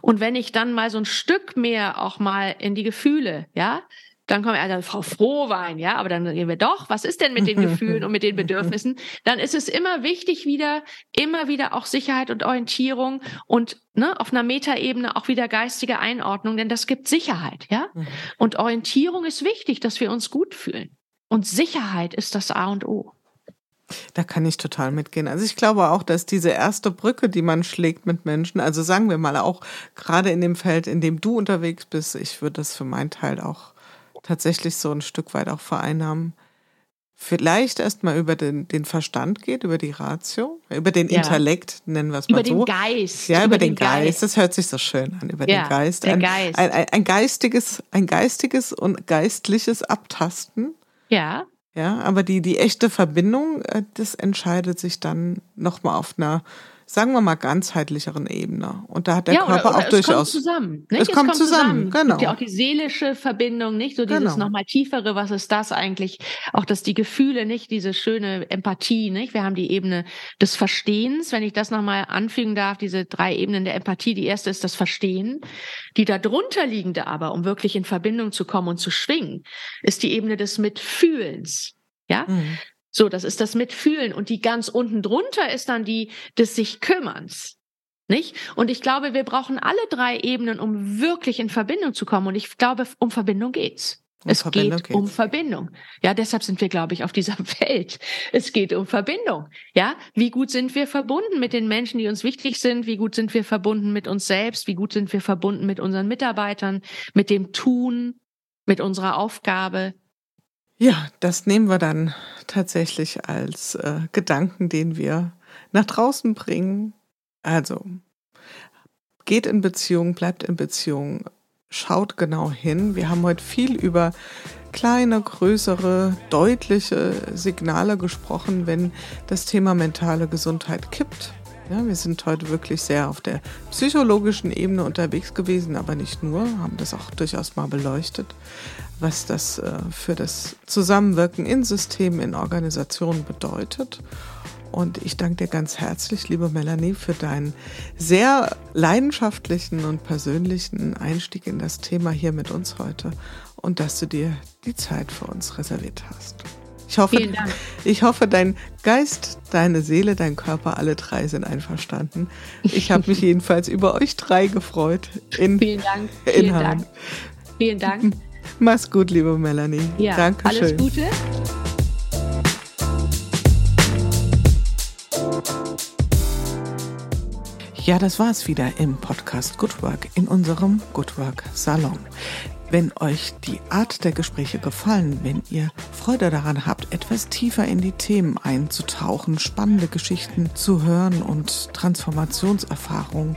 Und wenn ich dann mal so ein Stück mehr auch mal in die Gefühle, ja, dann kommen wir, also Frau Frohwein, ja, aber dann gehen wir doch, was ist denn mit den Gefühlen und mit den Bedürfnissen? Dann ist es immer wichtig, wieder, immer wieder auch Sicherheit und Orientierung und ne, auf einer Metaebene auch wieder geistige Einordnung, denn das gibt Sicherheit, ja. Mhm. Und Orientierung ist wichtig, dass wir uns gut fühlen. Und Sicherheit ist das A und O. Da kann ich total mitgehen. Also ich glaube auch, dass diese erste Brücke, die man schlägt mit Menschen, also sagen wir mal auch gerade in dem Feld, in dem du unterwegs bist, ich würde das für meinen Teil auch tatsächlich so ein Stück weit auch vereinnahmen, vielleicht erstmal über den, den Verstand geht, über die Ratio, über den ja. Intellekt, nennen wir es mal über so. Über den Geist. Ja, über, über den, den Geist. Geist. Das hört sich so schön an, über ja, den Geist. Ein, Geist. Ein, ein, ein, geistiges, ein geistiges und geistliches Abtasten. Ja. Ja, aber die, die echte Verbindung, äh, das entscheidet sich dann nochmal auf einer sagen wir mal, ganzheitlicheren Ebene. Und da hat der ja, Körper oder, oder auch es durchaus. Kommt zusammen, nicht? Es, es kommt, kommt zusammen, zusammen. genau. Ja, auch die seelische Verbindung, nicht? So dieses genau. nochmal tiefere, was ist das eigentlich? Auch dass die Gefühle, nicht? Diese schöne Empathie, nicht? Wir haben die Ebene des Verstehens, wenn ich das nochmal anfügen darf, diese drei Ebenen der Empathie. Die erste ist das Verstehen. Die darunter liegende aber, um wirklich in Verbindung zu kommen und zu schwingen, ist die Ebene des Mitfühlens. Ja, mhm. So, das ist das Mitfühlen. Und die ganz unten drunter ist dann die des sich Kümmerns. Nicht? Und ich glaube, wir brauchen alle drei Ebenen, um wirklich in Verbindung zu kommen. Und ich glaube, um Verbindung geht's. Um es Verbindung geht geht's. um Verbindung. Ja, deshalb sind wir, glaube ich, auf dieser Welt. Es geht um Verbindung. Ja, wie gut sind wir verbunden mit den Menschen, die uns wichtig sind? Wie gut sind wir verbunden mit uns selbst? Wie gut sind wir verbunden mit unseren Mitarbeitern, mit dem Tun, mit unserer Aufgabe? Ja, das nehmen wir dann tatsächlich als äh, Gedanken, den wir nach draußen bringen. Also, geht in Beziehung, bleibt in Beziehung, schaut genau hin. Wir haben heute viel über kleine, größere, deutliche Signale gesprochen, wenn das Thema mentale Gesundheit kippt. Ja, wir sind heute wirklich sehr auf der psychologischen Ebene unterwegs gewesen, aber nicht nur, haben das auch durchaus mal beleuchtet, was das äh, für das Zusammenwirken in Systemen, in Organisationen bedeutet. Und ich danke dir ganz herzlich, liebe Melanie, für deinen sehr leidenschaftlichen und persönlichen Einstieg in das Thema hier mit uns heute und dass du dir die Zeit für uns reserviert hast. Ich hoffe, ich hoffe, dein Geist, deine Seele, dein Körper, alle drei sind einverstanden. Ich habe mich jedenfalls über euch drei gefreut. In, Vielen Dank. Vielen Dank. Vielen Dank. Mach's gut, liebe Melanie. Ja, Dankeschön. Alles Gute. Ja, das war's wieder im Podcast Good Work in unserem Good Work Salon. Wenn euch die Art der Gespräche gefallen, wenn ihr Freude daran habt, etwas tiefer in die Themen einzutauchen, spannende Geschichten zu hören und Transformationserfahrungen